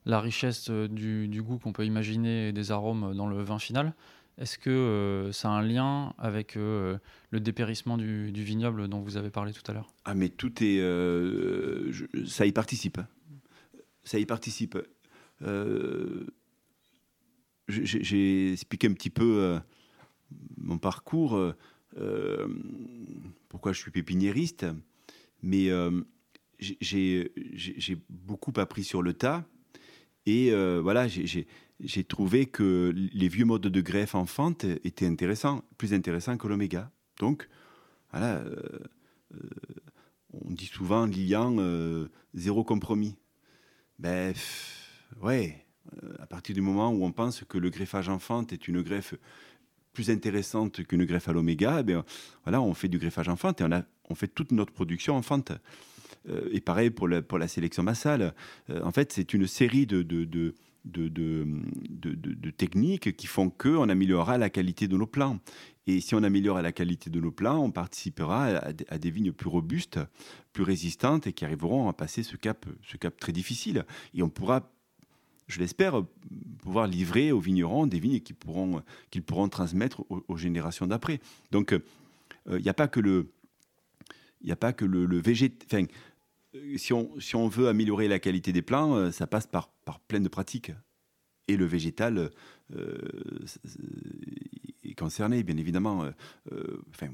la richesse du, goût qu'on peut imaginer des arômes dans le vin final, est-ce que ça a un lien avec le dépérissement du, vignoble dont vous avez parlé tout à l'heure? Ah mais tout est... ça y participe ça y participe. Euh, j'ai expliqué un petit peu euh, mon parcours, euh, pourquoi je suis pépiniériste, mais j'ai beaucoup appris sur le tas. Et voilà, j'ai trouvé que les vieux modes de greffe en fente étaient intéressants, plus intéressants que l'oméga. Donc, voilà, on dit souvent Lilian, zéro compromis. Ben, ouais, euh, à partir du moment où on pense que le greffage en fente est une greffe plus intéressante qu'une greffe à l'oméga, eh voilà, on fait du greffage en fente et on, on fait toute notre production en fente. Euh, et pareil pour la, sélection massale. Euh, en fait, c'est une série de, techniques qui font qu'on améliorera la qualité de nos plants. Et si on améliore la qualité de nos plants, on participera à, des vignes plus robustes, plus résistantes et qui arriveront à passer ce cap, ce cap très difficile. Et on pourra, je l'espère, pouvoir livrer aux vignerons des vignes qu'ils pourront, transmettre aux, générations d'après. Donc, euh, il n'y a pas que le, il a pas que le, Enfin, si on, si on veut améliorer la qualité des plants, euh, ça passe par, par plein de pratiques. Et le végétal euh, concernés, bien évidemment. Euh, euh, enfin,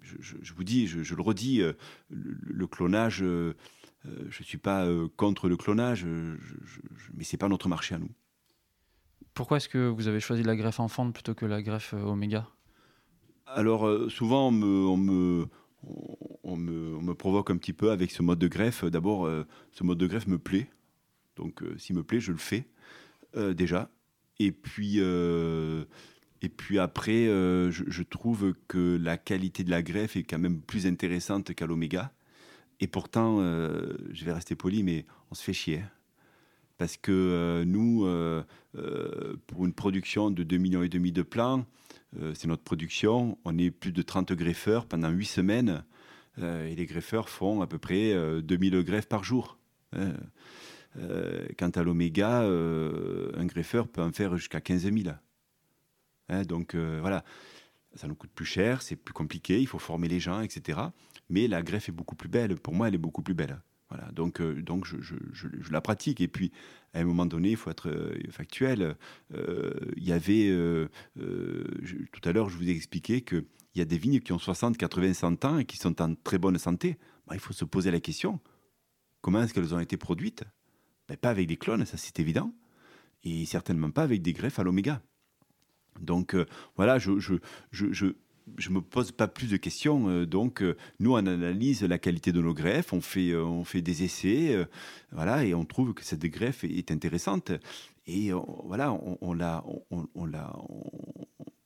je, vous dis, je, le redis, euh, le, clonage, je ne suis pas contre le clonage, mais ce n'est pas notre marché à nous. Pourquoi est-ce que vous avez choisi la greffe enfant plutôt que la greffe oméga? Alors, souvent, on me, on, me, on, me, provoque un petit peu avec ce mode de greffe. D'abord, ce mode de greffe me plaît. Donc, s'il me plaît, je le fais déjà. Et puis, et puis après, euh, je, trouve que la qualité de la greffe est quand même plus intéressante qu'à l'oméga. Et pourtant, euh, je vais rester poli, mais on se fait chier. Hein. Parce que euh, nous, pour une production de 2,5 millions et demi de plants, c'est notre production, on est plus de 30 greffeurs pendant 8 semaines. Et les greffeurs font à peu près 2000 greffes par jour. Hein. quant à l'oméga, un greffeur peut en faire jusqu'à 15 000. Hein, donc euh, voilà, ça nous coûte plus cher, c'est plus compliqué, il faut former les gens, etc. Mais la greffe est beaucoup plus belle. Pour moi, elle est beaucoup plus belle. Voilà, donc, euh, donc je, la pratique. Et puis, à un moment donné, il faut être euh, factuel. Il y avait, tout à l'heure, je vous ai expliqué qu'il y a des vignes qui ont 60, 80, 100 ans et qui sont en très bonne santé. Bah, il faut se poser la question comment est-ce qu'elles ont été produites? Ben, Pas avec des clones, ça c'est évident. Et certainement pas avec des greffes à l'oméga. Donc euh, voilà, je, je, je, je me pose pas plus de questions. Euh, donc, euh, nous, on analyse la qualité de nos greffes, on fait, on fait des essais, voilà, et on trouve que cette greffe est, intéressante. Et voilà, on, on la, on, on, la,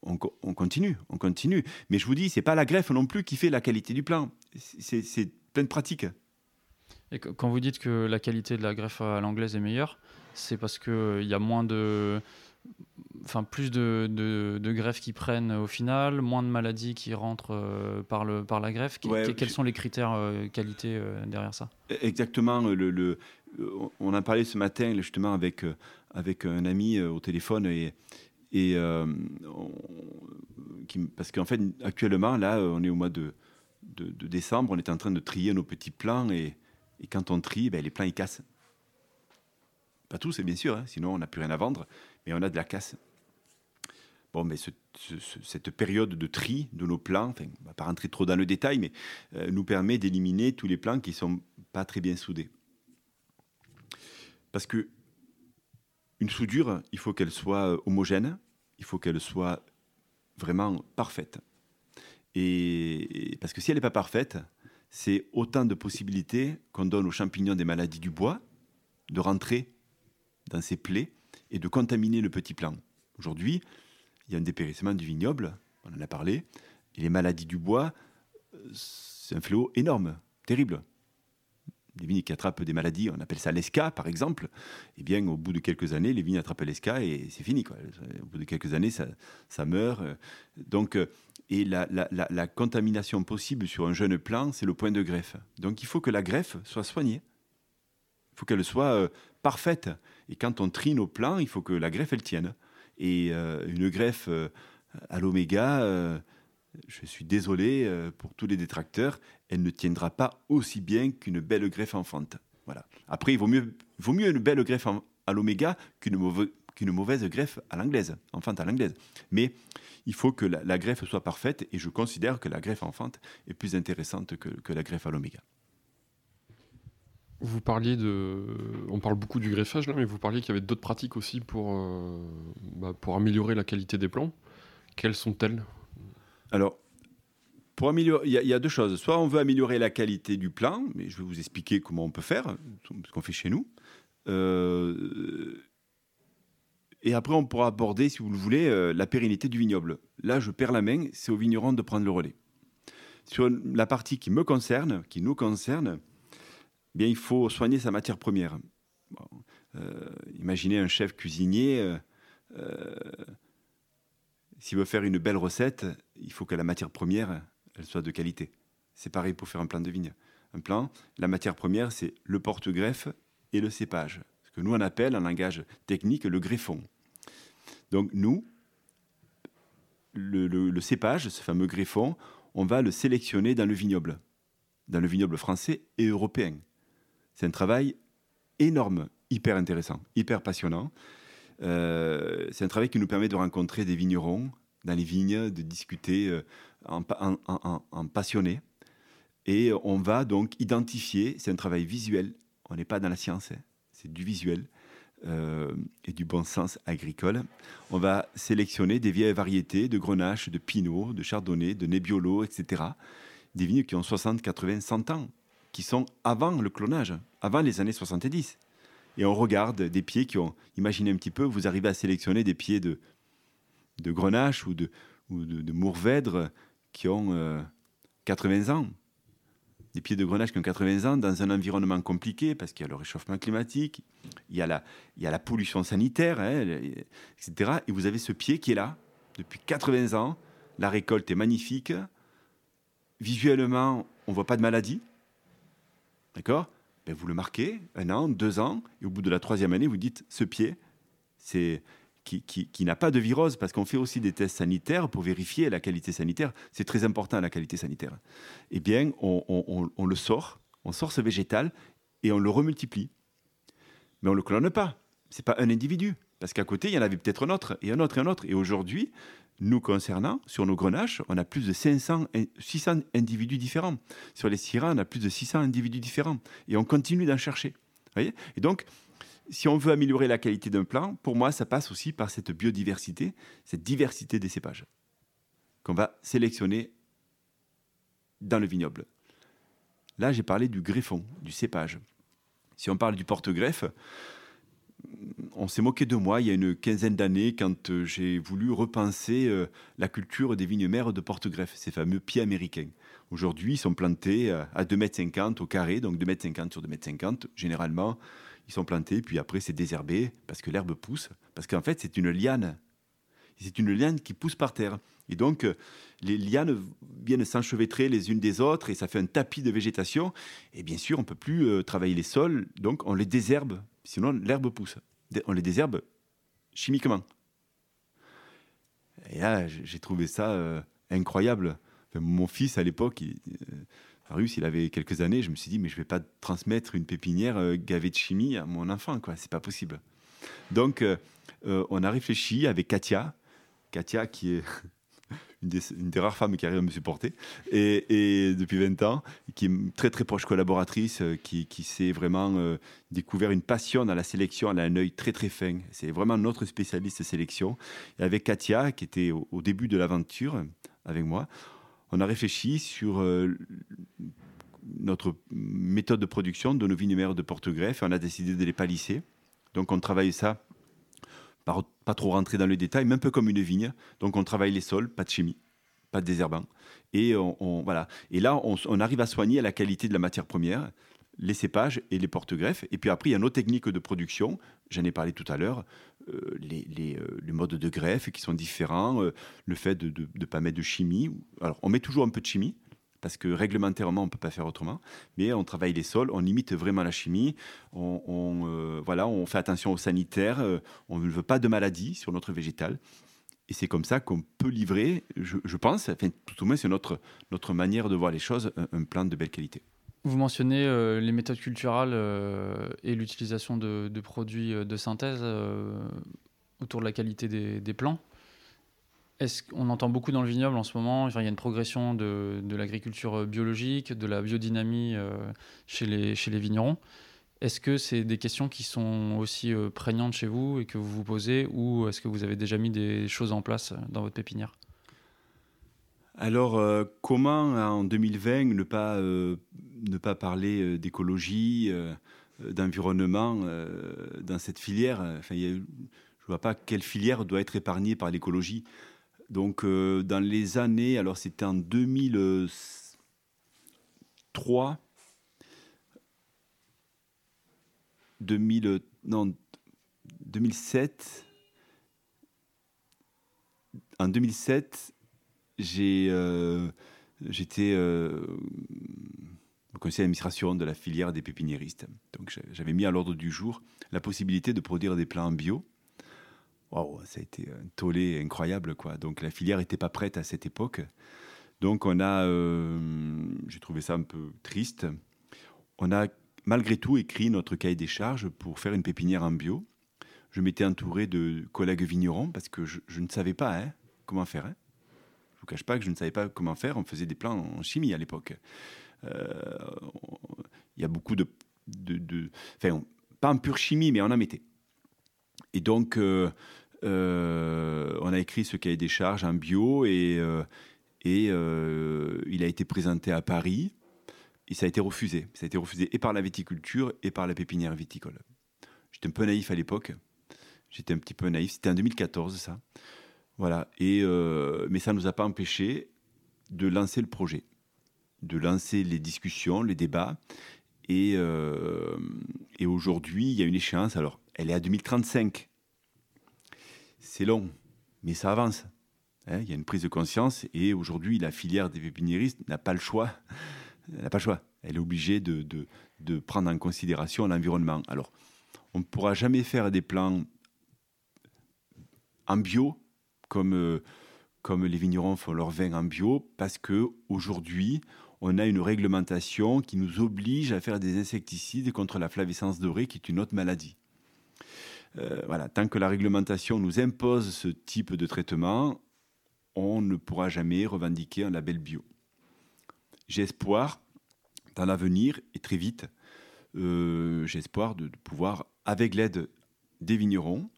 on, continue, on continue. Mais je vous dis, c'est pas la greffe non plus qui fait la qualité du plan. C'est plein de pratiques. Et quand vous dites que la qualité de la greffe à l'anglaise est meilleure, c'est parce qu'il y a moins de enfin plus de, de, greffes qui prennent au final, moins de maladies qui rentrent euh, par, le, par la greffe. quels sont les critères euh, qualité euh, derrière ça? Exactement. Le, le, on a parlé ce matin justement avec, avec un ami au téléphone et, qui, parce qu'en fait actuellement là on est au mois de, décembre, on est en train de trier nos petits plans et, quand on trie, ben, les plans ils cassent. Pas tous, bien sûr, hein, sinon on n'a plus rien à vendre, mais on a de la casse. Bon, mais cette période de tri de nos plans, enfin, on va pas rentrer trop dans le détail, mais euh, nous permet d'éliminer tous les plans qui ne sont pas très bien soudés. Parce que une soudure, il faut qu'elle soit euh, homogène, il faut qu'elle soit vraiment parfaite. Et parce que si elle n'est pas parfaite, c'est autant de possibilités qu'on donne aux champignons des maladies du bois de rentrer dans ces plaies et de contaminer le petit plant. Aujourd'hui, il y a un dépérissement du vignoble, on en a parlé, et les maladies du bois, c'est un fléau énorme, terrible. Les vignes qui attrapent des maladies, on appelle ça l'esca par exemple, eh bien au bout de quelques années, les vignes attrapent l'esca et c'est fini. Au bout de quelques années, ça, meurt. Donc, et la, contamination possible sur un jeune plant, c'est le point de greffe. Donc il faut que la greffe soit soignée. Il faut qu'elle soit euh, parfaite. Et quand on trie nos plants, il faut que la greffe, elle tienne. Et euh, une greffe euh, à l'oméga, euh, je suis désolé pour tous les détracteurs, elle ne tiendra pas aussi bien qu'une belle greffe enfante. Voilà. Après, il vaut mieux, vaut mieux une belle greffe à l'oméga qu'une mauvaise, qu'une mauvaise greffe à l'anglaise, enfante à l'anglaise. Mais il faut que la, greffe soit parfaite et je considère que la greffe enfante est plus intéressante que, que la greffe à l'oméga. Vous parliez de. On parle beaucoup du greffage là, mais vous parliez qu'il y avait d'autres pratiques aussi pour, euh, bah, pour améliorer la qualité des plants. Quelles sont-elles? Alors, il y, a deux choses. Soit on veut améliorer la qualité du plant, mais je vais vous expliquer comment on peut faire, ce qu'on fait chez nous. Euh, et après, on pourra aborder, si vous le voulez, euh, la pérennité du vignoble. Là, je perds la main, c'est au vigneron de prendre le relais. Sur la partie qui me concerne, qui nous concerne, bien, il faut soigner sa matière première. Euh, imaginez un chef cuisinier, s'il veut faire une belle recette, il faut que la matière première, elle soit de qualité. C'est pareil pour faire un plan de vigne. Un plan, la matière première, c'est le porte-greffe et le cépage. Ce que nous, on appelle en langage technique le greffon. Donc nous, le, cépage, ce fameux greffon, on va le sélectionner dans le vignoble, dans le vignoble français et européen. C'est un travail énorme, hyper intéressant, hyper passionnant. Euh, c'est un travail qui nous permet de rencontrer des vignerons dans les vignes, de discuter en, passionné. Et on va donc identifier, c'est un travail visuel, on n'est pas dans la science, hein. c'est du visuel euh, et du bon sens agricole. On va sélectionner des vieilles variétés de grenache, de pinot, de chardonnay, de nebbiolo, etc. Des vignes qui ont 60, 80, 100 ans qui sont avant le clonage, avant les années 70. Et on regarde des pieds qui ont, imaginez un petit peu, vous arrivez à sélectionner des pieds de, grenache ou de, mourvèdre qui ont 80 euh, ans. Des pieds de grenache qui ont 80 ans dans un environnement compliqué parce qu'il y a le réchauffement climatique, il y a la, il y a la pollution sanitaire, hein, etc. Et vous avez ce pied qui est là depuis 80 ans. La récolte est magnifique. Visuellement, on ne voit pas de maladie. D'accord? Ben, Vous le marquez, un an, deux ans, et au bout de la troisième année, vous dites ce pied, c'est qui, n'a pas de virose, parce qu'on fait aussi des tests sanitaires pour vérifier la qualité sanitaire. C'est très important la qualité sanitaire. Eh bien, on, le sort, on sort ce végétal et on le remultiplie. Mais on ne le clone pas. Ce n'est pas un individu. Parce qu'à côté, il y en avait peut-être un autre, et un autre, et un autre. Et aujourd'hui, nous concernant, sur nos grenaches, on a plus de 500, 600 individus différents. Sur les syrahs, on a plus de 600 individus différents. Et on continue d'en chercher. Voyez? Et donc, si on veut améliorer la qualité d'un plant, pour moi, ça passe aussi par cette biodiversité, cette diversité des cépages. qu'on va sélectionner dans le vignoble. Là, j'ai parlé du greffon, du cépage. Si on parle du porte-greffe, on s'est moqué de moi il y a une quinzaine d'années quand euh, j'ai voulu repenser euh, la culture des vignes mères de porte-greffe, ces fameux pieds américains. Aujourd'hui, ils sont plantés à 2,50 m au carré, donc 2,50 m sur 2,50 m. Généralement, ils sont plantés, puis après, c'est désherbé parce que l'herbe pousse. Parce qu'en fait, c'est une liane. C'est une liane qui pousse par terre. Et donc, les lianes viennent s'enchevêtrer les unes des autres et ça fait un tapis de végétation. Et bien sûr, on ne peut plus travailler les sols, donc on les désherbe. Sinon, l'herbe pousse on les désherbe chimiquement. Et là, j'ai trouvé ça euh, incroyable. mon fils, à l'époque, euh, il avait quelques années, je me suis dit, mais je ne vais pas transmettre une pépinière euh, gavée de chimie à mon enfant, quoi. C'est pas possible. Donc, on a réfléchi avec Katia, Katia qui est une des, rares femmes qui arrive à me supporter, et, depuis 20 ans, qui est une très très proche collaboratrice, euh, qui, s'est vraiment euh, découvert une passion dans la sélection, elle a un œil très très fin, c'est vraiment notre spécialiste sélection. Et avec Katia, qui était au, début de l'aventure avec moi, on a réfléchi sur euh, notre méthode de production de nos vignes mères de Porte-Greffe, on a décidé de les palisser. Donc on travaille ça pas, trop rentrer dans le détail, mais un peu comme une vigne. Donc on travaille les sols, pas de chimie, pas de désherbant. Et, on, voilà. et là, on, arrive à soigner la qualité de la matière première, les cépages et les porte-greffes. Et puis après, il y a nos techniques de production. J'en ai parlé tout à l'heure. Euh, les, euh, modes de greffe qui sont différents, euh, le fait de ne pas mettre de chimie. Alors, on met toujours un peu de chimie, parce que réglementairement, on ne peut pas faire autrement. Mais on travaille les sols, on limite vraiment la chimie, on, voilà, on fait attention aux sanitaires, on ne veut pas de maladies sur notre végétal. Et c'est comme ça qu'on peut livrer, je, pense, enfin, tout au moins c'est notre, notre manière de voir les choses, un, plan de belle qualité. Vous mentionnez euh, les méthodes culturales et l'utilisation de, produits de synthèse autour de la qualité des, plants. Est-ce qu'on entend beaucoup dans le vignoble en ce moment Il y a une progression de, l'agriculture euh, biologique, de la biodynamie euh, chez, les, chez les vignerons. Est-ce que c'est des questions qui sont aussi euh, prégnantes chez vous et que vous vous posez ou est-ce que vous avez déjà mis des choses en place dans votre pépinière? Alors, comment en 2020 ne pas, ne pas parler d'écologie, d'environnement dans cette filière? Enfin, Je ne vois pas quelle filière doit être épargnée par l'écologie. Donc, euh, dans les années, alors c'était en 2003, 2000, non, 2007. En 2007, euh, j'étais euh, au conseil d'administration de la filière des pépiniéristes. Donc, j'avais mis à l'ordre du jour la possibilité de produire des plants en bio ça a été un tollé incroyable. Quoi. Donc la filière n'était pas prête à cette époque. Donc on a, euh, j'ai trouvé ça un peu triste. On a malgré tout écrit notre cahier des charges pour faire une pépinière en bio. Je m'étais entouré de collègues vignerons parce que je, ne savais pas hein, comment faire. Hein. Vous cache pas que je ne savais pas comment faire. On faisait des plans en chimie à l'époque. Euh, il y a beaucoup de, enfin, pas en pure chimie, mais on en mettait. Et donc, euh, euh, on a écrit ce cahier des charges en bio et, il a été présenté à Paris et ça a été refusé. Ça a été refusé et par la viticulture et par la pépinière viticole. J'étais un peu naïf à l'époque. J'étais un petit peu naïf. C'était en 2014, ça. Voilà. Et, mais ça ne nous a pas empêché de lancer le projet, de lancer les discussions, les débats. Et, et aujourd'hui, il y a une échéance. Alors, elle est à 2035 c'est long, mais ça avance. Hein, il y a une prise de conscience et aujourd'hui, la filière des pépiniéristes n'a pas le choix. Elle n'a pas le choix. Elle est obligée de, de, prendre en considération l'environnement. Alors, on ne pourra jamais faire des plans en bio comme, euh, comme les vignerons font leur vin en bio parce que aujourd'hui, on a une réglementation qui nous oblige à faire des insecticides contre la flavescence dorée, qui est une autre maladie. Euh, voilà, tant que la réglementation nous impose ce type de traitement, on ne pourra jamais revendiquer un label bio. Espoir, dans l'avenir et très vite, euh, de, pouvoir, avec l'aide des vignerons,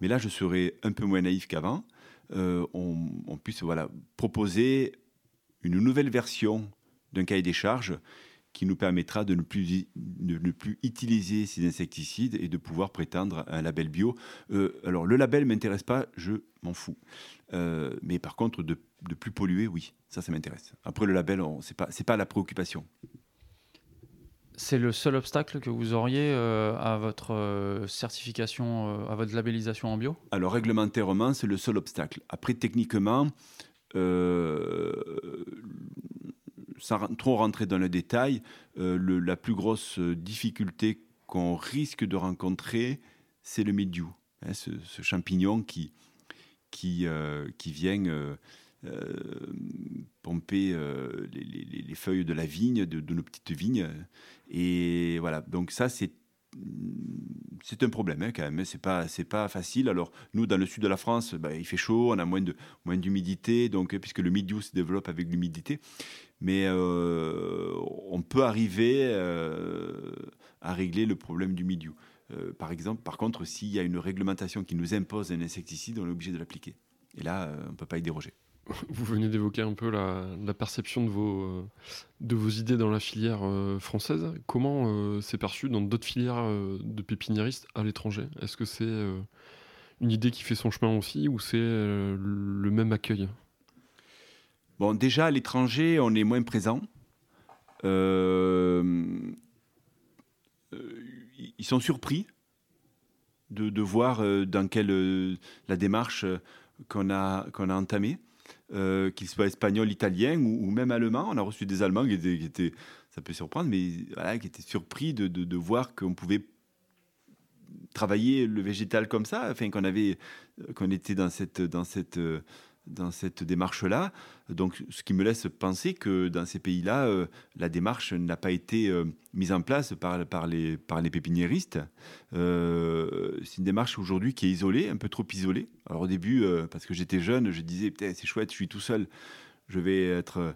mais là je serai un peu moins naïf qu'avant, on, puisse voilà, proposer une nouvelle version d'un cahier des charges qui nous permettra de ne plus, de ne plus utiliser ces insecticides et de pouvoir prétendre à un label bio. alors le label ne m'intéresse pas, je m'en fous. mais par contre, de, de, plus polluer, oui, ça, ça m'intéresse. Après le label, ce n'est pas la préoccupation. C'est le seul obstacle que vous auriez euh, à votre euh, certification, euh, à votre labellisation en bio? Alors réglementairement, c'est le seul obstacle. Après, techniquement, sans trop rentrer dans le détail, la plus grosse difficulté qu'on risque de rencontrer, c'est le mildiou, hein, ce, champignon qui, vient pomper euh, les, feuilles de la vigne, de, nos petites vignes. Et voilà, donc ça, c'est c'est un problème hein, quand même. Hein. C'est pas c'est pas facile. Alors nous dans le sud de la France, bah, il fait chaud, on a moins de d'humidité, donc puisque le mildiou se développe avec l'humidité, mais euh, on peut arriver à régler le problème du mildiou. par exemple, par contre, s'il y a une réglementation qui nous impose un insecticide, on est obligé de l'appliquer. Et là, on ne peut pas y déroger. Vous venez d'évoquer un peu la, perception de vos, euh, de vos idées dans la filière euh, française. Comment euh, c'est perçu dans d'autres filières de pépiniéristes à l'étranger? Est-ce que c'est une idée qui fait son chemin aussi ou c'est le même accueil? Bon, déjà à l'étranger, on est moins présent. ils sont surpris de, de voir dans quelle la démarche qu'on a, qu'on a entamée. Euh, qu'ils soient espagnols, italiens ou, même allemands. On a reçu des Allemands qui étaient, ça peut surprendre, mais qui étaient surpris de, de, voir qu'on pouvait travailler le végétal comme ça, enfin qu'on avait, qu'on était dans cette, dans cette euh, dans cette démarche-là. Donc, ce qui me laisse penser que dans ces pays-là, euh, la démarche n'a pas été euh, mise en place par, les, pépiniéristes. Euh, c'est une démarche aujourd'hui qui est isolée, un peu trop isolée. Alors, au début, parce que j'étais jeune, je disais, c'est chouette, je suis tout seul, je vais être.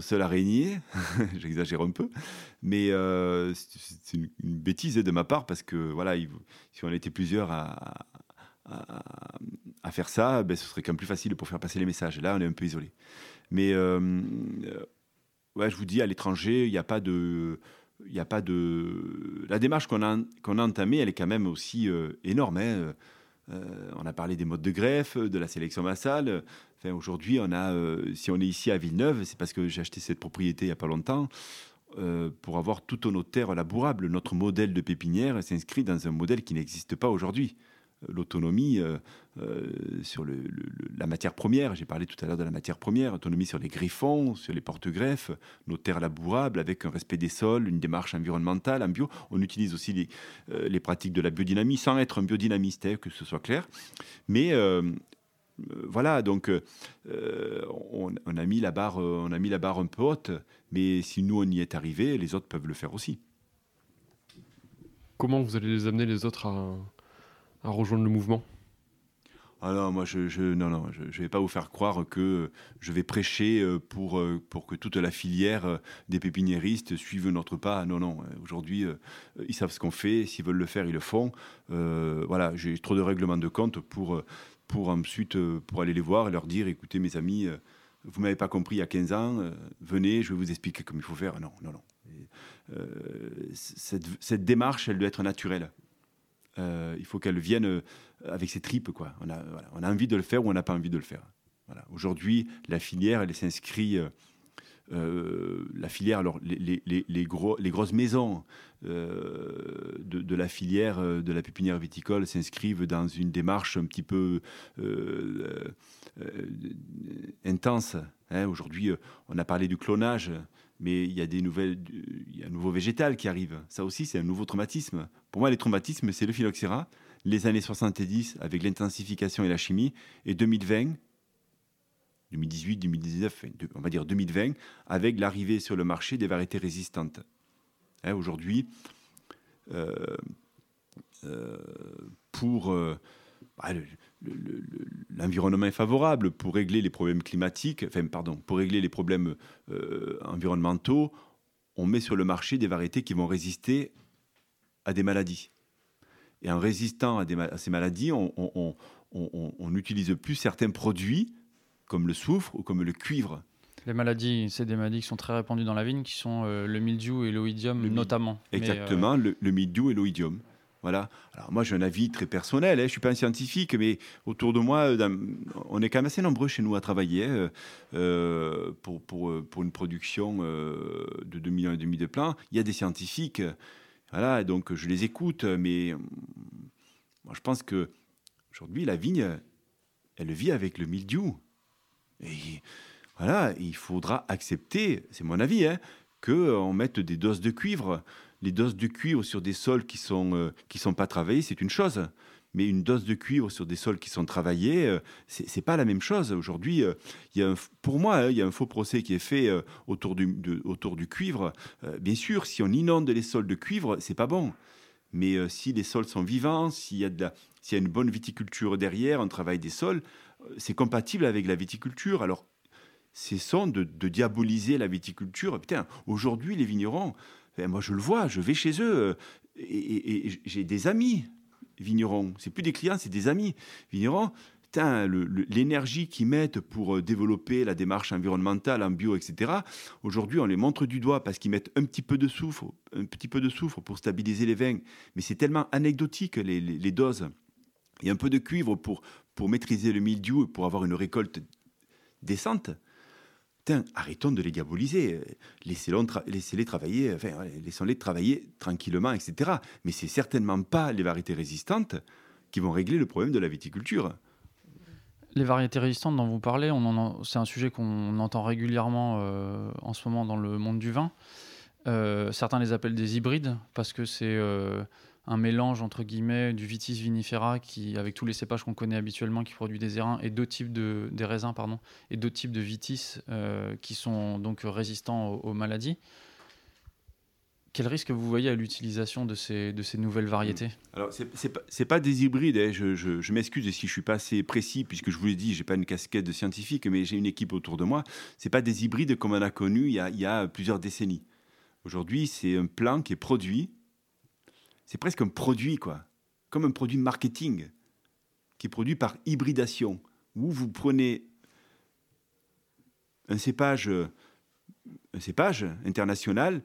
Seul à régner, j'exagère un peu, mais c'est une, bêtise de ma part parce que voilà, si on était plusieurs à, à, faire ça, ben, ce serait quand même plus facile pour faire passer les messages. Là, on est un peu isolé. Mais euh, euh, ouais, je vous dis, à l'étranger, il n'y a pas de. Il a pas de. La démarche qu'on a, entamée, elle est quand même aussi euh, énorme. Hein. on a parlé des modes de greffe, de la sélection massale. Aujourd'hui, si on est ici à Villeneuve, c'est parce que j'ai acheté cette propriété il n'y a pas longtemps. pour avoir tout nos terres labourables. Notre modèle de pépinière s'inscrit dans un modèle qui n'existe pas aujourd'hui l'autonomie euh, euh, sur la matière première. J'ai parlé tout à l'heure de la matière première, autonomie sur les griffons, sur les porte-greffes, nos terres labourables avec un respect des sols, une démarche environnementale en bio. On utilise aussi les, euh, les pratiques de la biodynamie sans être un biodynamiste, hein, que ce soit clair. Mais voilà, donc on, on, a mis la barre, on a mis la barre un peu haute, mais si nous on y est arrivé, les autres peuvent le faire aussi. Comment vous allez les amener les autres à, à rejoindre le mouvement? Ah non, moi je, je non non, je, vais pas vous faire croire que je vais prêcher euh, pour euh, pour que toute la filière euh, des pépiniéristes suive notre pas. Non non, aujourd'hui ils savent ce qu'on fait, s'ils veulent le faire ils le font. voilà, j'ai trop de règlements de compte pour pour ensuite pour aller les voir et leur dire écoutez mes amis, vous m'avez pas compris il y a 15 ans, venez, je vais vous expliquer comment il faut faire. Non non non. Cette démarche elle doit être naturelle. Euh, il faut qu'elle vienne euh, avec ses tripes. Quoi. On, a, on a envie de le faire ou on n'a pas envie de le faire. Aujourd'hui, la filière, elle s'inscrit. Euh, la filière, alors les, les, les, gros, les grosses maisons de, de, la filière de la pépinière viticole s'inscrivent dans une démarche un petit peu intense. Hein. Aujourd'hui, on a parlé du clonage mais il y a des nouvelles, il y a un nouveau végétal qui arrive. Ça aussi, c'est un nouveau traumatisme. Pour moi, les traumatismes, c'est le phylloxéra, les années 70 avec l'intensification et la chimie, et 2020, 2018, 2019, on va dire 2020, avec l'arrivée sur le marché des variétés résistantes. Hein, aujourd'hui, euh, euh, pour euh, bah, l'environnement est favorable pour régler les problèmes climatiques, enfin pardon, pour régler les problèmes euh, environnementaux, on met sur le marché des variétés qui vont résister à des maladies. Et en résistant à, ces maladies, on, n'utilise plus certains produits comme le soufre ou comme le cuivre. Les maladies, c'est des maladies qui sont très répandues dans la vigne, qui sont euh, le mildiou et l'oïdium notamment. Exactement, le, le, mildiou et l'oïdium. Voilà. Alors moi j'ai un avis très personnel, hein. je ne suis pas un scientifique, mais autour de moi, on est quand même assez nombreux chez nous à travailler hein, euh, pour, pour, pour, une production de 2 millions et demi de plants. Il y a des scientifiques, voilà, donc je les écoute, mais moi je pense que aujourd'hui la vigne, elle vit avec le mildiou. Et voilà, il faudra accepter, c'est mon avis, hein, qu'on mette des doses de cuivre. Les doses de cuivre sur des sols qui ne sont, euh, sont pas travaillés, c'est une chose. Mais une dose de cuivre sur des sols qui sont travaillés, euh, ce n'est pas la même chose. Aujourd'hui, euh, pour moi, hein, il y a un faux procès qui est fait autour, du, autour du cuivre. bien sûr, si on inonde les sols de cuivre, c'est pas bon. Mais si les sols sont vivants, s'il y, a y a une bonne viticulture derrière, un travail des sols, c'est compatible avec la viticulture. Alors, cessons de, de diaboliser la viticulture. Putain, aujourd'hui, les vignerons, ben, moi je le vois, je vais chez eux euh, et, j'ai des amis vignerons. C'est plus des clients, c'est des amis vignerons. l'énergie qu'ils mettent pour euh, développer la démarche environnementale en bio, etc. Aujourd'hui, on les montre du doigt parce qu'ils mettent un petit peu de soufre, un petit peu de soufre pour stabiliser les vins. Mais c'est tellement anecdotique les, doses. Il y a un peu de cuivre pour, pour maîtriser le mildiou et pour avoir une récolte décente, arrêtons de les diaboliser. Laissez-les travailler, laissons-les travailler tranquillement, etc. Mais c'est certainement pas les variétés résistantes qui vont régler le problème de la viticulture. Les variétés résistantes dont vous parlez, c'est un sujet qu'on entend régulièrement euh, en ce moment dans le monde du vin. Euh, certains les appellent des hybrides parce que c'est euh, un mélange entre guillemets du vitis vinifera qui avec tous les cépages qu'on connaît habituellement qui produit des airains et d'autres types de des raisins pardon et d'autres types de vitis euh, qui sont donc résistants aux, maladies. Quel risque vous voyez à l'utilisation de ces, de ces nouvelles variétés? Alors, ce n'est pas, pas, des hybrides. Hein. Je, je, m'excuse si je ne suis pas assez précis, puisque je vous l'ai dit, je n'ai pas une casquette de scientifique, mais j'ai une équipe autour de moi. Ce pas des hybrides comme on a connu il y a, il y a plusieurs décennies. Aujourd'hui, c'est un plan qui est produit c'est presque un produit, quoi. Comme un produit marketing qui est produit par hybridation, où vous prenez un cépage, international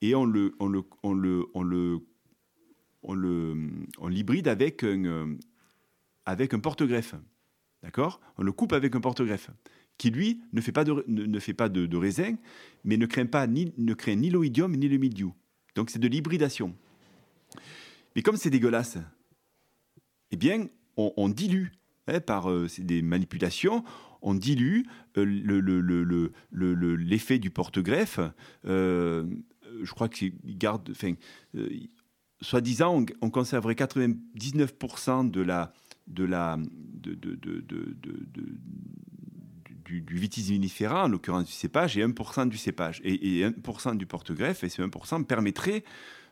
et on le, on le, on le, on le, on le, on l'hybride avec un, avec un porte-greffe. D'accord? On le coupe avec un porte-greffe qui, lui, ne fait pas de, ne, fait pas de, raisin, mais ne craint, pas ni, ne craint ni l'oïdium ni le mildiou. Donc c'est de l'hybridation. Mais comme c'est dégueulasse, eh bien, on, dilue, hein, par euh, des manipulations, on dilue euh, l'effet du porte-greffe. Euh, je crois qu'il garde, enfin, soi-disant, on, conserverait 99% de la, du, du, vitis vinifera, en l'occurrence du cépage, et 1% du cépage, et, et 1% du porte-greffe, et ce 1% permettrait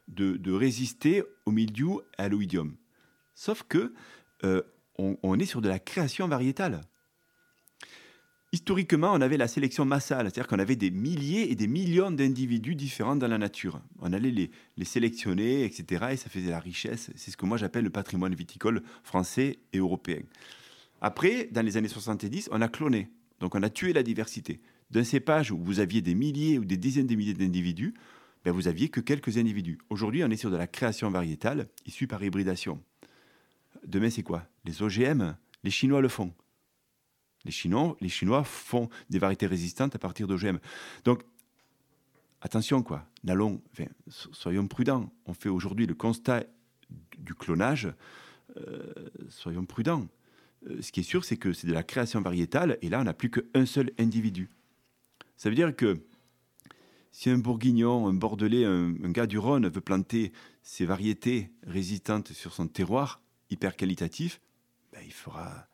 de, résister au mildiou et à l'oïdium. Sauf que euh, on, est sur de la création variétale. Historiquement, on avait la sélection massale, c'est-à-dire qu'on avait des milliers et des millions d'individus différents dans la nature. On allait les, les, sélectionner, etc., et ça faisait la richesse. C'est ce que moi j'appelle le patrimoine viticole français et européen. Après, dans les années 70, on a cloné. Donc on a tué la diversité. D'un cépage où vous aviez des milliers ou des dizaines de milliers d'individus, ben, vous aviez que quelques individus. Aujourd'hui, on est sur de la création variétale issue par hybridation. Demain, c'est quoi? Les OGM, les Chinois le font. Les Chinois, les Chinois font des variétés résistantes à partir d'OGM. Donc, attention, quoi. N'allons, soyons prudents. On fait aujourd'hui le constat du clonage. Euh, soyons prudents. Euh, ce qui est sûr, c'est que c'est de la création variétale, et là, on n'a plus qu'un seul individu. Ça veut dire que si un bourguignon, un bordelais, un, gars du Rhône veut planter ses variétés résistantes sur son terroir, hyper qualitatif, ben, il, fera,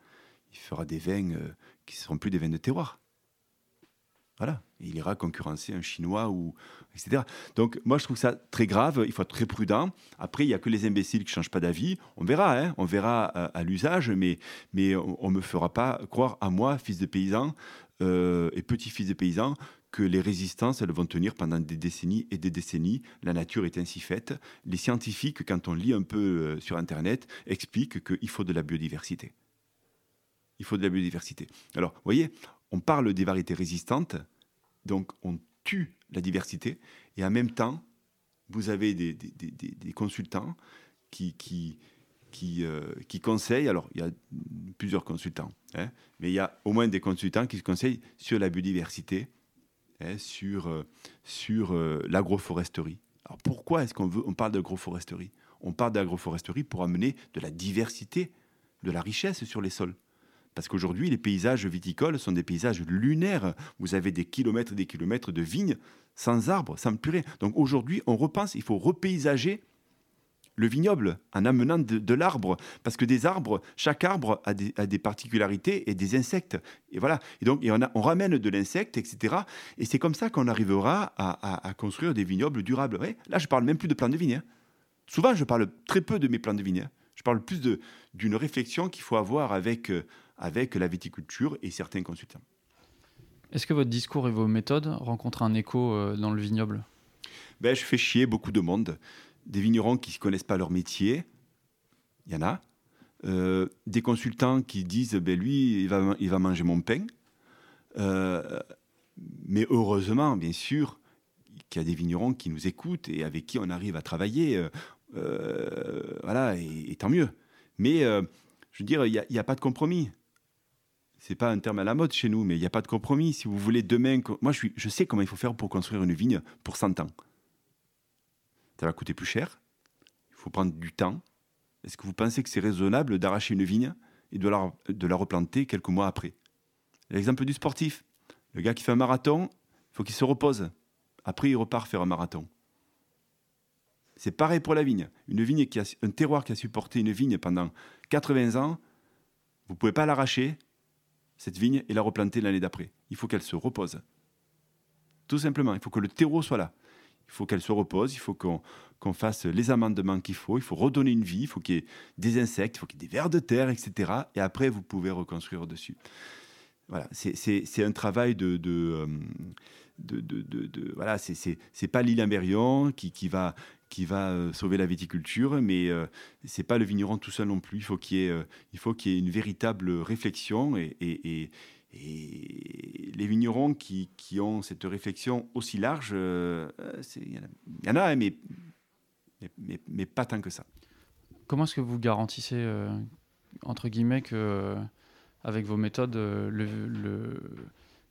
des vins euh, qui ne seront plus des vins de terroir. Voilà, il ira concurrencer un chinois ou etc. Donc moi je trouve ça très grave, il faut être très prudent. Après il y a que les imbéciles qui changent pas d'avis. On verra, hein, on verra à, l'usage, mais mais on, ne me fera pas croire à moi, fils de paysan euh, et petit-fils de paysan, que les résistances, elles vont tenir pendant des décennies et des décennies. La nature est ainsi faite. Les scientifiques, quand on lit un peu euh, sur Internet, expliquent qu'il faut de la biodiversité. il faut de la biodiversité. Alors, vous voyez, on parle des variétés résistantes, donc on tue la diversité, et en même temps, vous avez des, consultants euh, qui, conseillent, alors il y a plusieurs consultants, hein, mais il y a au moins des consultants qui se conseillent sur la biodiversité, hein, sur, euh, sur euh, l'agroforesterie. Alors pourquoi est-ce qu'on veut, on parle d'agroforesterie? On parle d'agroforesterie pour amener de la diversité, de la richesse sur les sols. Parce qu'aujourd'hui, les paysages viticoles sont des paysages lunaires. Vous avez des kilomètres et des kilomètres de vignes sans arbres, sans purée. Donc aujourd'hui, on repense, il faut repaysager le vignoble en amenant de, l'arbre. Parce que des arbres, chaque arbre a des, particularités et des insectes. Et voilà. Et donc, on, on, ramène de l'insecte, etc. Et c'est comme ça qu'on arrivera à, construire des vignobles durables. Là, je parle même plus de plans de vigne. Hein. Souvent, je parle très peu de mes plans de vigne. Hein. Je parle plus d'une réflexion qu'il faut avoir avec, euh, avec la viticulture et certains consultants. Est-ce que votre discours et vos méthodes rencontrent un écho euh, dans le vignoble? Ben, Je fais chier beaucoup de monde. Des vignerons qui ne connaissent pas leur métier, il y en a. Euh, des consultants qui disent ben, lui, il va, il va manger mon pain. Euh, mais heureusement, bien sûr, qu'il y a des vignerons qui nous écoutent et avec qui on arrive à travailler. voilà, et, tant mieux. Mais je veux dire, il n'y a, pas de compromis c'est pas un terme à la mode chez nous, mais il n'y a pas de compromis. Si vous voulez demain, moi je, je sais comment il faut faire pour construire une vigne pour 100 ans. Ça va coûter plus cher, il faut prendre du temps. Est-ce que vous pensez que c'est raisonnable d'arracher une vigne et de la, replanter quelques mois après? L'exemple du sportif, le gars qui fait un marathon, il faut qu'il se repose. Après, il repart faire un marathon. C'est pareil pour la vigne. Une vigne un terroir qui a supporté une vigne pendant 80 ans, vous ne pouvez pas l'arracher cette vigne et la replanter l'année d'après. Il faut qu'elle se repose. Tout simplement, il faut que le terreau soit là. Il faut qu'elle se repose, il faut qu'on fasse les amendements qu'il faut, il faut redonner une vie, il faut qu'il y ait des insectes, il faut qu'il y ait des vers de terre, etc. Et après, vous pouvez reconstruire dessus. Voilà, c'est un travail de, de, euh, de, voilà, c'est pas l'île Imbérion qui, qui, va, qui va euh, sauver la viticulture, mais euh, c'est pas le vigneron tout seul non plus. Il faut qu'il y ait, euh, qu'il y ait une véritable réflexion et, les vignerons qui, qui, ont cette réflexion aussi large, il y, en a, hein, mais, mais, mais, pas tant que ça. Comment est-ce que vous garantissez, entre guillemets, que avec vos méthodes, le,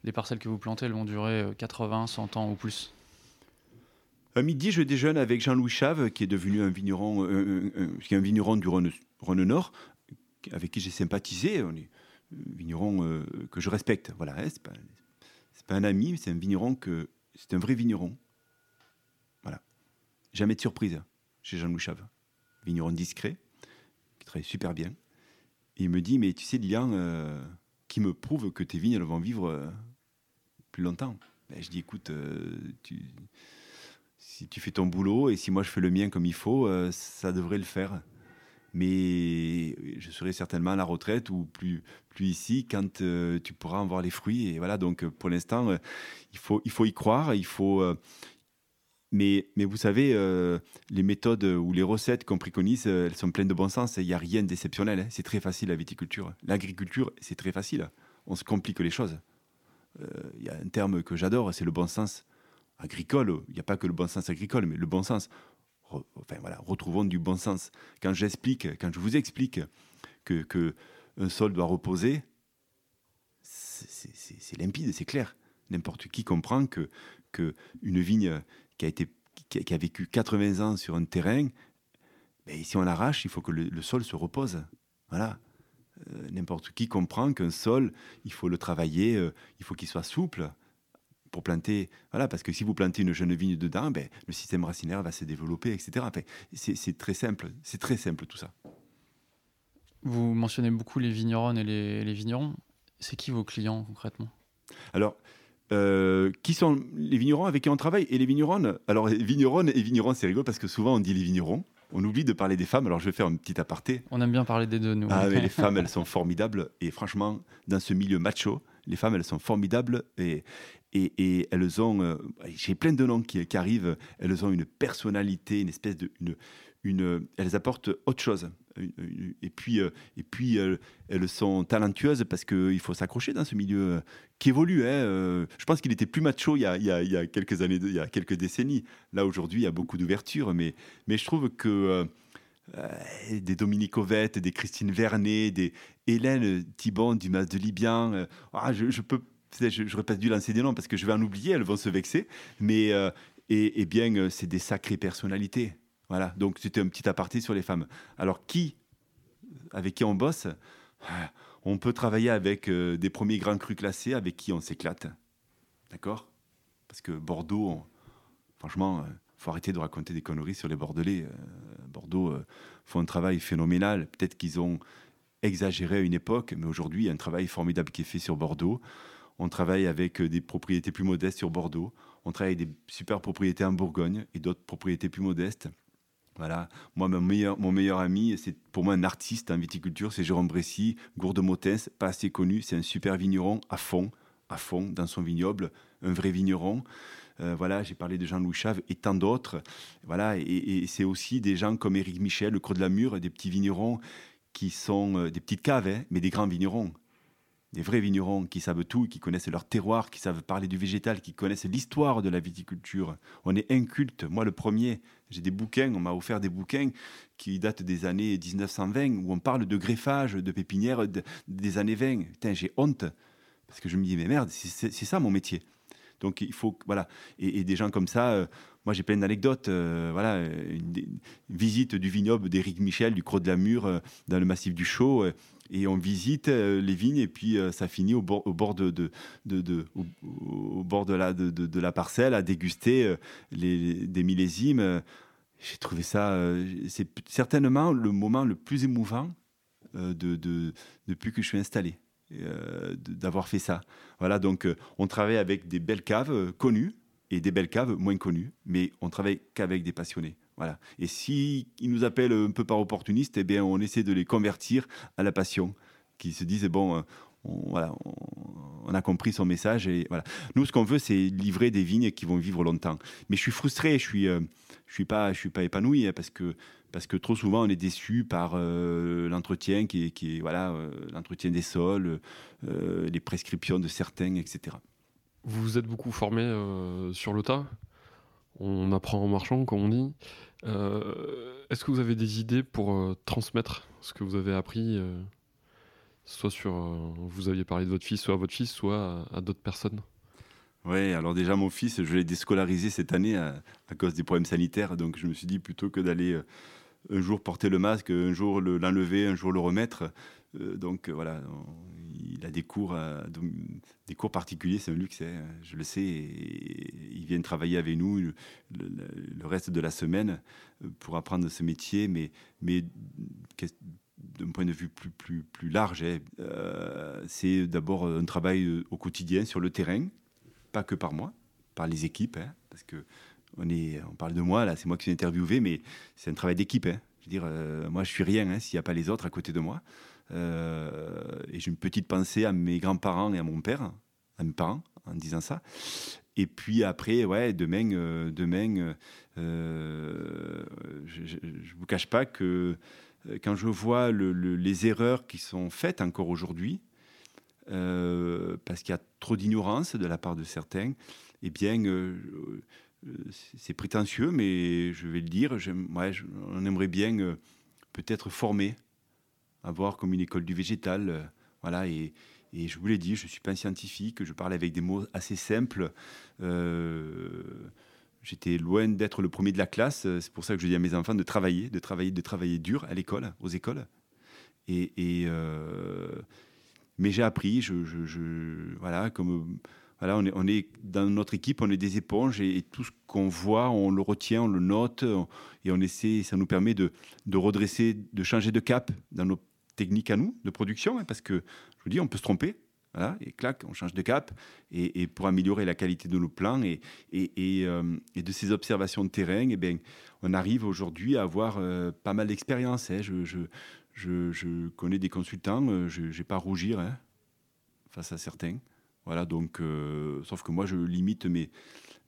les parcelles que vous plantez, elles vont durer 80, 100 ans ou plus? À midi, je déjeune avec Jean-Louis Chave, qui est devenu un vigneron, qui est un vigneron du Rhône, Nord, avec qui j'ai sympathisé. On est vigneron euh, que je respecte. Voilà, hein, c'est pas, un ami, c'est un vigneron que c'est un vrai vigneron. Voilà, jamais de surprise chez Jean-Louis Chave, vigneron discret, qui travaille super bien. Il me dit, mais tu sais, Lilian, euh, qui me prouve que tes vignes vont vivre euh, plus longtemps. Ben, je dis, écoute, si tu fais ton boulot et si moi je fais le mien comme il faut, ça devrait le faire. Mais je serai certainement à la retraite ou plus, ici quand euh, tu pourras en voir les fruits. Et voilà, donc pour l'instant, euh, il, faut, il faut y croire. Il faut, mais, mais vous savez, les méthodes ou les recettes qu'on préconise, elles sont pleines de bon sens. Il n'y a rien d'exceptionnel. Hein. C'est très facile la viticulture. L'agriculture, c'est très facile. On se complique les choses. Il y a un terme que j'adore, c'est le bon sens agricole, il n'y a pas que le bon sens agricole, mais le bon sens. Enfin voilà, retrouvons du bon sens. Quand j'explique, quand je vous explique que, un sol doit reposer, c'est limpide, c'est clair. N'importe qui comprend que, que une vigne qui a, été, qui a, vécu 80 ans sur un terrain, ben, si on l'arrache, il faut que le, sol se repose. Voilà. Euh, n'importe qui comprend qu'un sol, il faut le travailler, euh, il faut qu'il soit souple pour planter, voilà, parce que si vous plantez une jeune vigne dedans, ben, le système racinaire va se développer, etc. c'est très simple, c'est très simple tout ça. Vous mentionnez beaucoup les vignerons et les, vignerons. C'est qui vos clients concrètement? Alors, euh, qui sont les vignerons avec qui on travaille? Et les vigneronnes? Alors, vigneronnes et vignerons, c'est rigolo parce que souvent on dit les vignerons. On oublie de parler des femmes, alors je vais faire un petit aparté. On aime bien parler des deux, nous. Ah, mais les femmes, elles sont formidables. Et franchement, dans ce milieu macho, les femmes, elles sont formidables. Et, et, elles ont, euh, j'ai plein de noms qui, arrivent, elles ont une personnalité, une espèce de, une, elles apportent autre chose. Et puis, et puis elles sont talentueuses parce qu'il faut s'accrocher dans ce milieu qui évolue. Hein. Je pense qu'il était plus macho il y, a, quelques années, il y a quelques décennies. Là, aujourd'hui, il y a beaucoup d'ouverture. Mais, mais je trouve que des Dominique Ovette, des Christine Vernet, des Hélène Thibon du Mas de Libyan, ah, je, je, peux. J'aurais pas dû lancer des noms parce que je vais en oublier, elles vont se vexer. Mais et, bien, euh, c'est des sacrées personnalités. Voilà, donc c'était un petit aparté sur les femmes. Alors, qui, avec qui on bosse ah, On peut travailler avec euh, des premiers grands crus classés avec qui on s'éclate. D'accord? Parce que Bordeaux, franchement, il euh, faut arrêter de raconter des conneries sur les Bordelais. Bordeaux font un travail phénoménal. Peut-être qu'ils ont exagéré à une époque, mais aujourd'hui, il y a un travail formidable qui est fait sur Bordeaux. On travaille avec des propriétés plus modestes sur Bordeaux. On travaille avec des super propriétés en Bourgogne et d'autres propriétés plus modestes. Voilà. Moi, mon meilleur, mon meilleur ami, c'est pour moi un artiste en viticulture, c'est Jérôme Bressy, Gourde-Motens, pas assez connu. C'est un super vigneron à fond, à fond dans son vignoble, un vrai vigneron. Euh, voilà, j'ai parlé de Jean-Louis Chave et tant d'autres. Voilà, et, c'est aussi des gens comme Éric Michel, le Creux de la Mure, des petits vignerons qui sont euh, des petites caves, hein, mais des grands vignerons des vrais vignerons qui savent tout, qui connaissent leur terroir, qui savent parler du végétal, qui connaissent l'histoire de la viticulture. On est inculte. Moi, le premier, j'ai des bouquins, on m'a offert des bouquins qui datent des années 1920, où on parle de greffage, de pépinière des années 20. Putain, j'ai honte. Parce que je me dis, mais merde, c'est ça mon métier. Donc il faut, voilà. Et, des gens comme ça, euh, moi j'ai plein d'anecdotes. Euh, voilà, une, visite du vignoble d'Éric Michel, du Croc de la Mure, euh, dans le massif du Chaux et on visite euh, les vignes et puis euh, ça finit au bord, au bord de, au, bord de la, parcelle à déguster euh, les, des millésimes. J'ai trouvé ça, c'est certainement le moment le plus émouvant de, depuis que je suis installé, d'avoir fait ça. Voilà, donc on travaille avec des belles caves connues et des belles caves moins connues, mais on travaille qu'avec des passionnés. Et s'ils nous appellent un peu par opportunistes, eh bien, on essaie de les convertir à la passion, qui se disent, bon, euh, on, a compris son message. Nous, ce qu'on veut, c'est livrer des vignes qui vont vivre longtemps. Mais je suis frustré, je suis, euh, suis pas, je épanoui hein, parce que trop souvent on est déçu par euh, l'entretien qui l'entretien des sols, les prescriptions de certains, etc. Vous vous êtes beaucoup formé sur le tas? On apprend en marchant, comme on dit. Euh, est-ce que vous avez des idées pour euh, transmettre ce que vous avez appris, euh, soit sur, vous aviez parlé de votre fils, soit à votre fils, soit à, d'autres personnes? Oui, alors déjà mon fils, je l'ai déscolarisé cette année à, cause des problèmes sanitaires, donc je me suis dit plutôt que d'aller un jour porter le masque, un jour l'enlever, un jour le remettre. donc voilà, il a des cours, des cours particuliers, c'est un luxe, hein, je le sais. Ils viennent travailler avec nous le, reste de la semaine euh, pour apprendre ce métier, mais, d'un point de vue plus, large, hein, euh, c'est d'abord un travail euh, au quotidien sur le terrain, pas que par moi, par les équipes, hein, parce que on, est, on parle de moi, là, c'est moi qui suis interviewé, mais c'est un travail d'équipe. Je veux dire, moi, je suis rien s'il n'y a pas les autres à côté de moi. Euh, et j'ai une petite pensée à mes grands-parents et à mon père, à mes parents, en disant ça. Et puis après, ouais, demain, euh, demain euh, je ne vous cache pas que quand je vois les erreurs qui sont faites encore aujourd'hui, parce qu'il y a trop d'ignorance de la part de certains, eh bien, c'est prétentieux, mais je vais le dire, on aimerait bien peut-être former avoir comme une école du végétal. Euh, voilà, et, et, je vous l'ai dit, je ne suis pas un scientifique, je parle avec des mots assez simples. Euh, j'étais loin d'être le premier de la classe. C'est pour ça que je dis à mes enfants de travailler, de travailler, de travailler dur à l'école, aux écoles. Et, euh, mais j'ai appris, voilà, comme voilà, on est, dans notre équipe, on est des éponges et, tout ce qu'on voit, on le retient, on le note et on essaie. Ça nous permet de, redresser, de changer de cap dans nos technique à nous de production, hein, parce que je vous dis, on peut se tromper. Voilà, et clac, on change de cap, et, pour améliorer la qualité de nos plans et, euh, de ces observations de terrain, et eh bien, on arrive aujourd'hui à avoir euh, pas mal d'expérience. Hein. Je, connais des consultants, euh, je n'ai pas à rougir hein, face à certains. Voilà, donc, sauf que moi, je limite mes,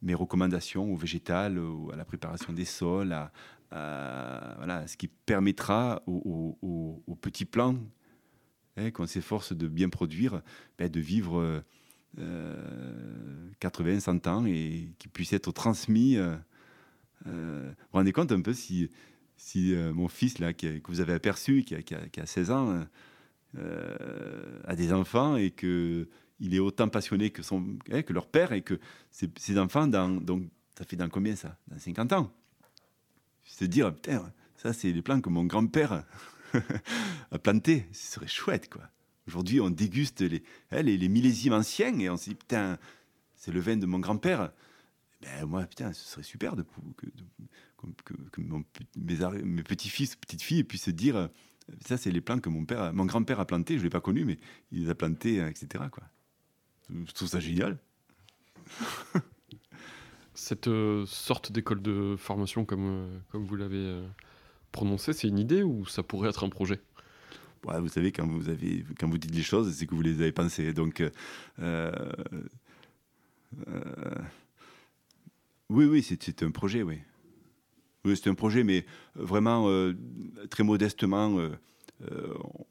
mes recommandations au végétal, à la préparation des sols, à, voilà, ce qui permettra aux, petits plans hein, qu'on s'efforce de bien produire, ben, de vivre 80, 100 ans et qui puissent être transmis. vous vous rendez compte un peu si, si mon fils, là, que vous avez aperçu, qui a 16 ans, a des enfants et que il est autant passionné que, son, hein, que leur père et que ses, enfants, donc, ça fait dans combien ça? Dans 50 ans. Se dire, putain, ça c'est les plants que mon grand-père a plantés. Ce serait chouette, quoi. Aujourd'hui, on déguste les, hein, les, les, millésimes anciens et on se dit, putain, c'est le vin de mon grand-père. Ben, moi, putain, ce serait super de, que, mes, petits-fils, petites-filles puissent se dire, ça, c'est les plants que mon, mon grand-père a plantés. Je ne l'ai pas connu, mais il les a plantés, etc. Quoi. Je trouve ça génial. Cette euh, sorte d'école de formation, comme, euh, comme vous l'avez euh, prononcé, c'est une idée ou ça pourrait être un projet? Ouais, Vous savez, quand vous, avez, quand vous dites les choses, c'est que vous les avez pensées. Donc, oui, oui, c'est un projet, oui. Oui, c'est un projet, mais vraiment, très modestement, on,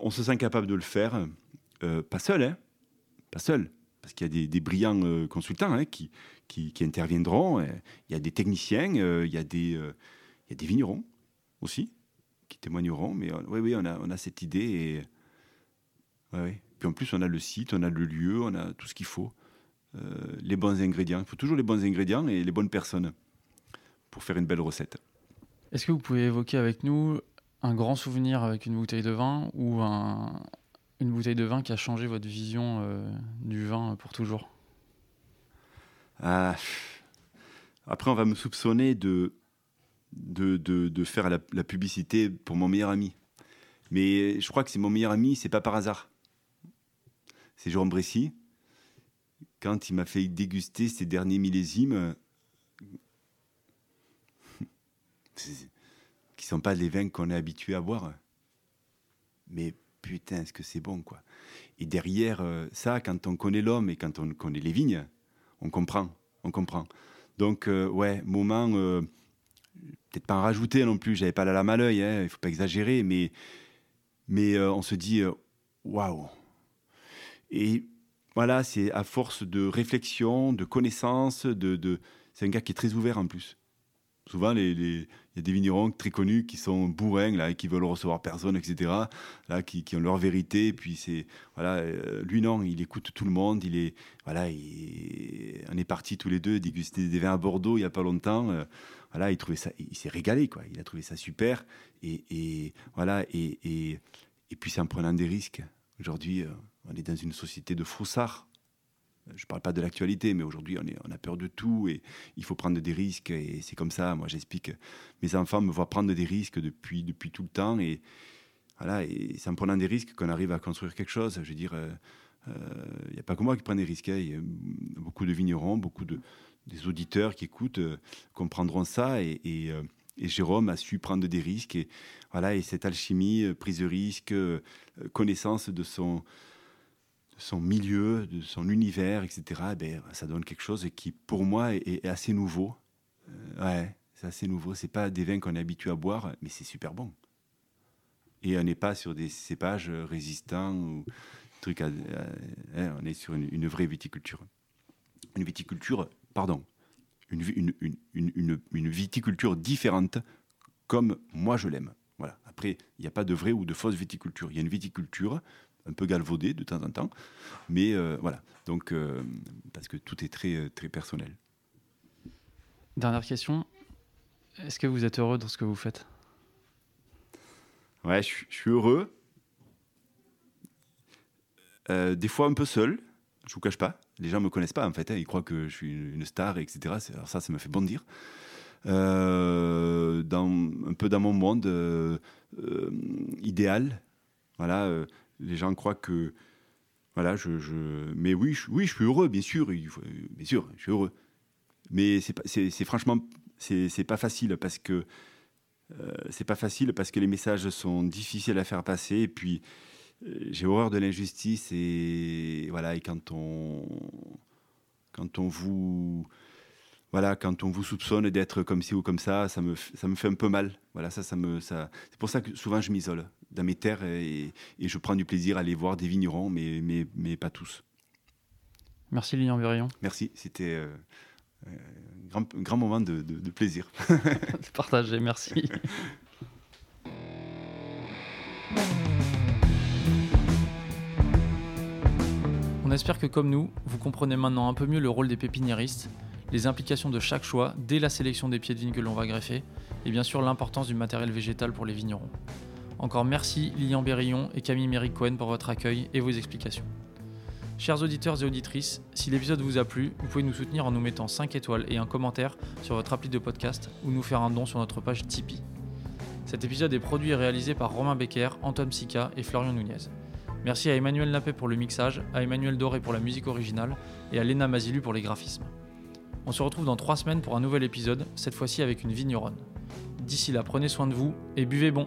on, se sent capable de le faire. pas seul, hein pas seul, parce qu'il y a des, brillants euh, consultants hein, qui, qui, interviendront. Euh, il y a des techniciens, euh, il, y a des, il y a des vignerons aussi qui témoigneront. Mais oui, oui, on a, on a cette idée. Et, Puis en plus, on a le site, on a le lieu, on a tout ce qu'il faut. les bons ingrédients. Il faut toujours les bons ingrédients et les bonnes personnes pour faire une belle recette. Est-ce que vous pouvez évoquer avec nous un grand souvenir avec une bouteille de vin ou un, une bouteille de vin qui a changé votre vision euh, du vin pour toujours? Ah. Après, on va me soupçonner de, de, de, faire la, publicité pour mon meilleur ami. Mais je crois que c'est mon meilleur ami, c'est pas par hasard. C'est Jérôme Bressy. Quand il m'a fait déguster ses derniers millésimes, qui sont pas les vins qu'on est habitué à boire, mais putain, est-ce que c'est bon, quoi. Et derrière euh, ça, quand on connaît l'homme et quand on connaît les vignes, on comprend, on comprend. Donc, euh, ouais, moment, euh, peut-être pas en rajouter non plus, j'avais pas la lame à l'œil, hein, il faut pas exagérer, mais, mais on se dit, waouh. Et voilà, c'est à force de réflexion, de connaissance, de, c'est un gars qui est très ouvert en plus. Souvent, il y a des vignerons très connus qui sont bourrins, là, qui veulent recevoir personne, etc. Là, qui, ont leur vérité. Puis c'est voilà, euh, lui non, il écoute tout le monde. Il est voilà, on est partis tous les deux déguster des vins à Bordeaux il y a pas longtemps. Euh, voilà, il trouvait ça, il s'est régalé quoi. Il a trouvé ça super. Et, voilà, et, et, puis c'est en prenant des risques. Aujourd'hui, euh, on est dans une société de froussards je ne parle pas de l'actualité, mais aujourd'hui, on, a peur de tout et il faut prendre des risques. Et c'est comme ça, moi, j'explique. Mes enfants me voient prendre des risques depuis, tout le temps. Et voilà, et c'est en prenant des risques qu'on arrive à construire quelque chose. Je veux dire, il euh, n'y euh, a pas que moi qui prends des risques. Hein. Il y a beaucoup de vignerons, beaucoup de, des auditeurs qui écoutent euh, comprendront ça. Et, et, Jérôme a su prendre des risques. Et, voilà, et cette alchimie, prise de risque, connaissance de son son milieu, de son univers, etc., eh ben, ça donne quelque chose qui, pour moi, est, assez nouveau. Euh, ouais, c'est assez nouveau. C'est pas des vins qu'on est habitué à boire, mais c'est super bon. Et on n'est pas sur des cépages résistants ou trucs. Hein, on est sur une, vraie viticulture. Une viticulture, pardon, une, une viticulture différente, comme moi je l'aime. Voilà. Après, il n'y a pas de vraie ou de fausse viticulture. Il y a une viticulture un peu galvaudé de temps en temps. Mais euh, voilà, donc, euh, parce que tout est très, euh, très personnel. Dernière question. Est-ce que vous êtes heureux dans ce que vous faites? Ouais, je, suis heureux. des fois un peu seul, je vous cache pas. Les gens me connaissent pas en fait, hein. ils croient que je suis une star, etc. Alors ça, ça me fait bondir. Dans, un peu dans mon monde idéal, voilà, les gens croient que. Voilà, je. mais oui je, oui, je suis heureux, bien sûr. Bien sûr, je suis heureux. Mais c'est franchement. C'est pas facile parce que. Euh, c'est pas facile parce que les messages sont difficiles à faire passer. Et puis, euh, j'ai horreur de l'injustice. Et voilà, et quand on. Quand on vous voilà, quand on vous soupçonne d'être comme ci ou comme ça, ça me, ça me fait un peu mal. Voilà, ça, ça me, ça... C'est pour ça que souvent je m'isole dans mes terres et, et, je prends du plaisir à aller voir des vignerons, mais, mais, mais pas tous. Merci Lilian Verillon. Merci, c'était euh, un grand, grand moment de, de, de plaisir. Partagé, merci. On espère que comme nous, vous comprenez maintenant un peu mieux le rôle des pépiniéristes, les implications de chaque choix dès la sélection des pieds de vigne que l'on va greffer, et bien sûr l'importance du matériel végétal pour les vignerons. Encore merci Lilian Berillon et Camille Méric Cohen pour votre accueil et vos explications. Chers auditeurs et auditrices, si l'épisode vous a plu, vous pouvez nous soutenir en nous mettant 5 étoiles et un commentaire sur votre appli de podcast ou nous faire un don sur notre page Tipeee. Cet épisode est produit et réalisé par Romain Becker, Anton Sica et Florian Nunez. Merci à Emmanuel Nappé pour le mixage, à Emmanuel Doré pour la musique originale et à Léna Mazilu pour les graphismes. On se retrouve dans 3 semaines pour un nouvel épisode, cette fois-ci avec une vigneronne. D'ici là, prenez soin de vous et buvez bon